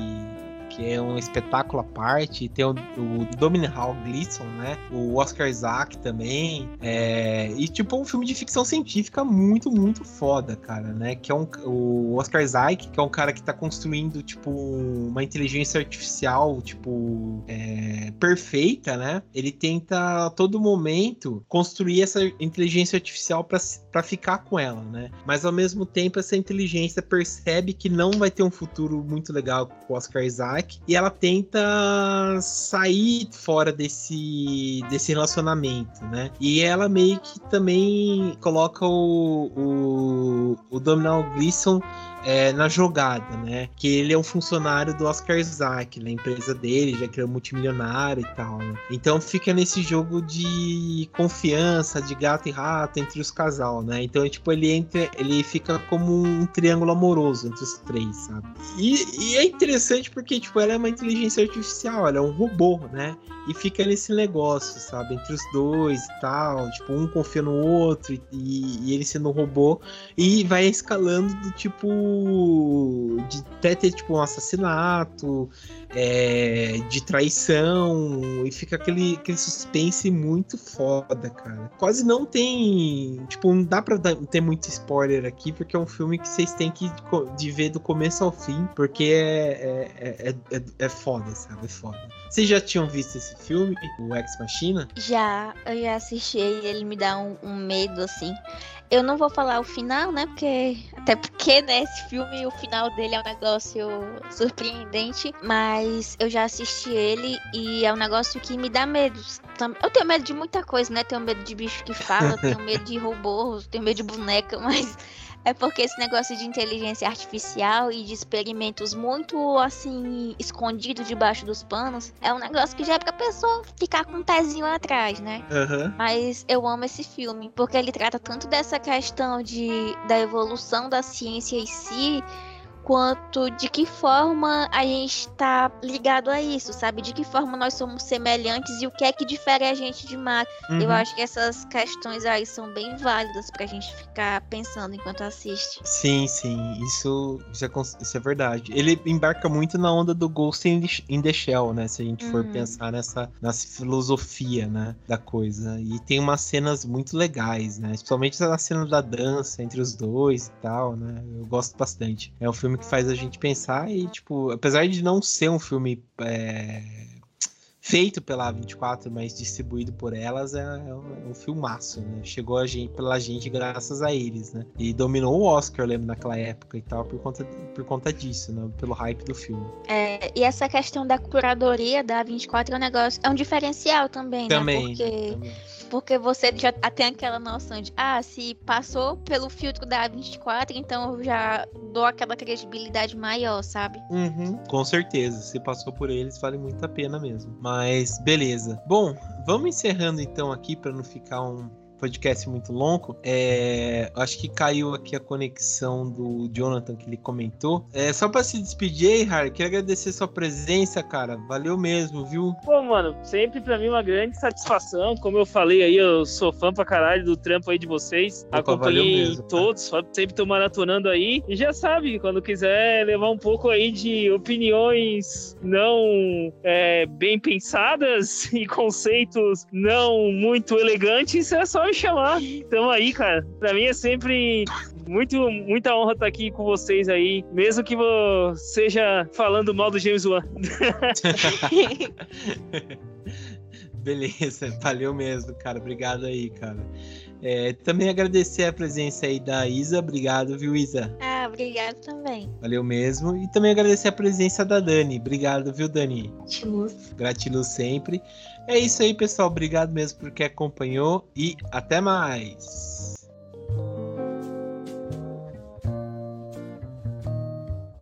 que é um espetáculo à parte. Tem o, o Dominic Hall Gleason, né? O Oscar Isaac também. É, e, tipo, um filme de ficção científica muito, muito foda, cara, né? Que é um, o Oscar Isaac, que é um cara que tá construindo, tipo, uma inteligência artificial, tipo, é, perfeita, né? Ele tenta a todo momento construir essa inteligência artificial para ficar com ela, né? Mas ao mesmo tempo essa inteligência percebe que não vai ter um futuro muito legal com o Oscar Isaac Isaac e ela tenta sair fora desse, desse relacionamento, né? E ela meio que também coloca o, o, o Domhnall Gleeson é, na jogada, né? Que ele é um funcionário do Oscar Isaac, na empresa dele, já que ele é multimilionário e tal, né? Então fica nesse jogo de confiança, de gato e rato entre os casal, né? Então, tipo, ele entra, ele fica como um triângulo amoroso entre os três, sabe? E, e é interessante porque, tipo, ela é uma inteligência artificial, ela é um robô, né? E fica nesse negócio, sabe? Entre os dois e tal. Tipo, um confia no outro e, e ele sendo um robô. E vai escalando do tipo de até ter tipo um assassinato, é, de traição, e fica aquele, aquele suspense muito foda, cara. Quase não tem. Tipo, não dá pra dar, ter muito spoiler aqui, porque é um filme que vocês têm que de ver do começo ao fim, porque é, é, é, é, é foda, sabe? É foda. Vocês já tinham visto esse filme, o Ex Machina? Já, eu já assisti ele me dá um, um medo, assim. Eu não vou falar o final, né? Porque. Até porque, né, esse filme, o final dele é um negócio surpreendente. Mas eu já assisti ele e é um negócio que me dá medo. Eu tenho medo de muita coisa, né? Tenho medo de bicho que fala, tenho medo de robô, tenho medo de boneca, mas é porque esse negócio de inteligência artificial e de experimentos muito assim escondidos debaixo dos panos é um negócio que já é pra pessoa ficar com um pezinho atrás, né? Uhum. Mas eu amo esse filme porque ele trata tanto dessa questão de da evolução da ciência em si quanto de que forma a gente está ligado a isso, sabe? De que forma nós somos semelhantes e o que é que difere a gente de máquina. Uhum. Eu acho que essas questões aí são bem válidas pra gente ficar pensando enquanto assiste. Sim, sim, isso, isso, é, isso é verdade. Ele embarca muito na onda do Ghost in the Shell, né? Se a gente for uhum. pensar nessa, nessa filosofia, né, da coisa. E tem umas cenas muito legais, né? Principalmente a cena da dança entre os dois e tal, né? Eu gosto bastante. É um filme filme que faz a gente pensar e, tipo, apesar de não ser um filme é, feito pela 24, mas distribuído por elas, é, é, um, é um filmaço, né? Chegou a gente, pela gente graças a eles, né? E dominou o Oscar, eu lembro, naquela época e tal, por conta, por conta disso, né? Pelo hype do filme. É, e essa questão da curadoria da 24 é um negócio, é um diferencial também, também né? Porque... Também porque você já tem aquela noção de, ah, se passou pelo filtro da A24, então eu já dou aquela credibilidade maior, sabe? Uhum, com certeza. Se passou por eles, vale muito a pena mesmo. Mas beleza. Bom, vamos encerrando então aqui para não ficar um podcast muito longo. É, acho que caiu aqui a conexão do Jonathan que ele comentou. É, só para se despedir, Harry, queria agradecer sua presença, cara. Valeu mesmo, viu? Pô, mano, sempre para mim uma grande satisfação. Como eu falei aí, eu sou fã pra caralho do trampo aí de vocês. Opa, Acompanhei mesmo, todos, só sempre tô maratonando aí. E já sabe, quando quiser levar um pouco aí de opiniões não é, bem pensadas e conceitos não muito elegantes, é só me chamar. Tamo aí, cara. Pra mim é sempre muito, muita honra estar aqui com vocês aí, mesmo que seja falando mal do James Wan. Beleza, valeu mesmo, cara. Obrigado aí, cara. É, também agradecer a presença aí da Isa. Obrigado, viu, Isa? Ah, obrigado também. Valeu mesmo. E também agradecer a presença da Dani. Obrigado, viu, Dani? Gratiluz. Gratiluz sempre. É isso aí, pessoal. Obrigado mesmo por quem acompanhou e até mais.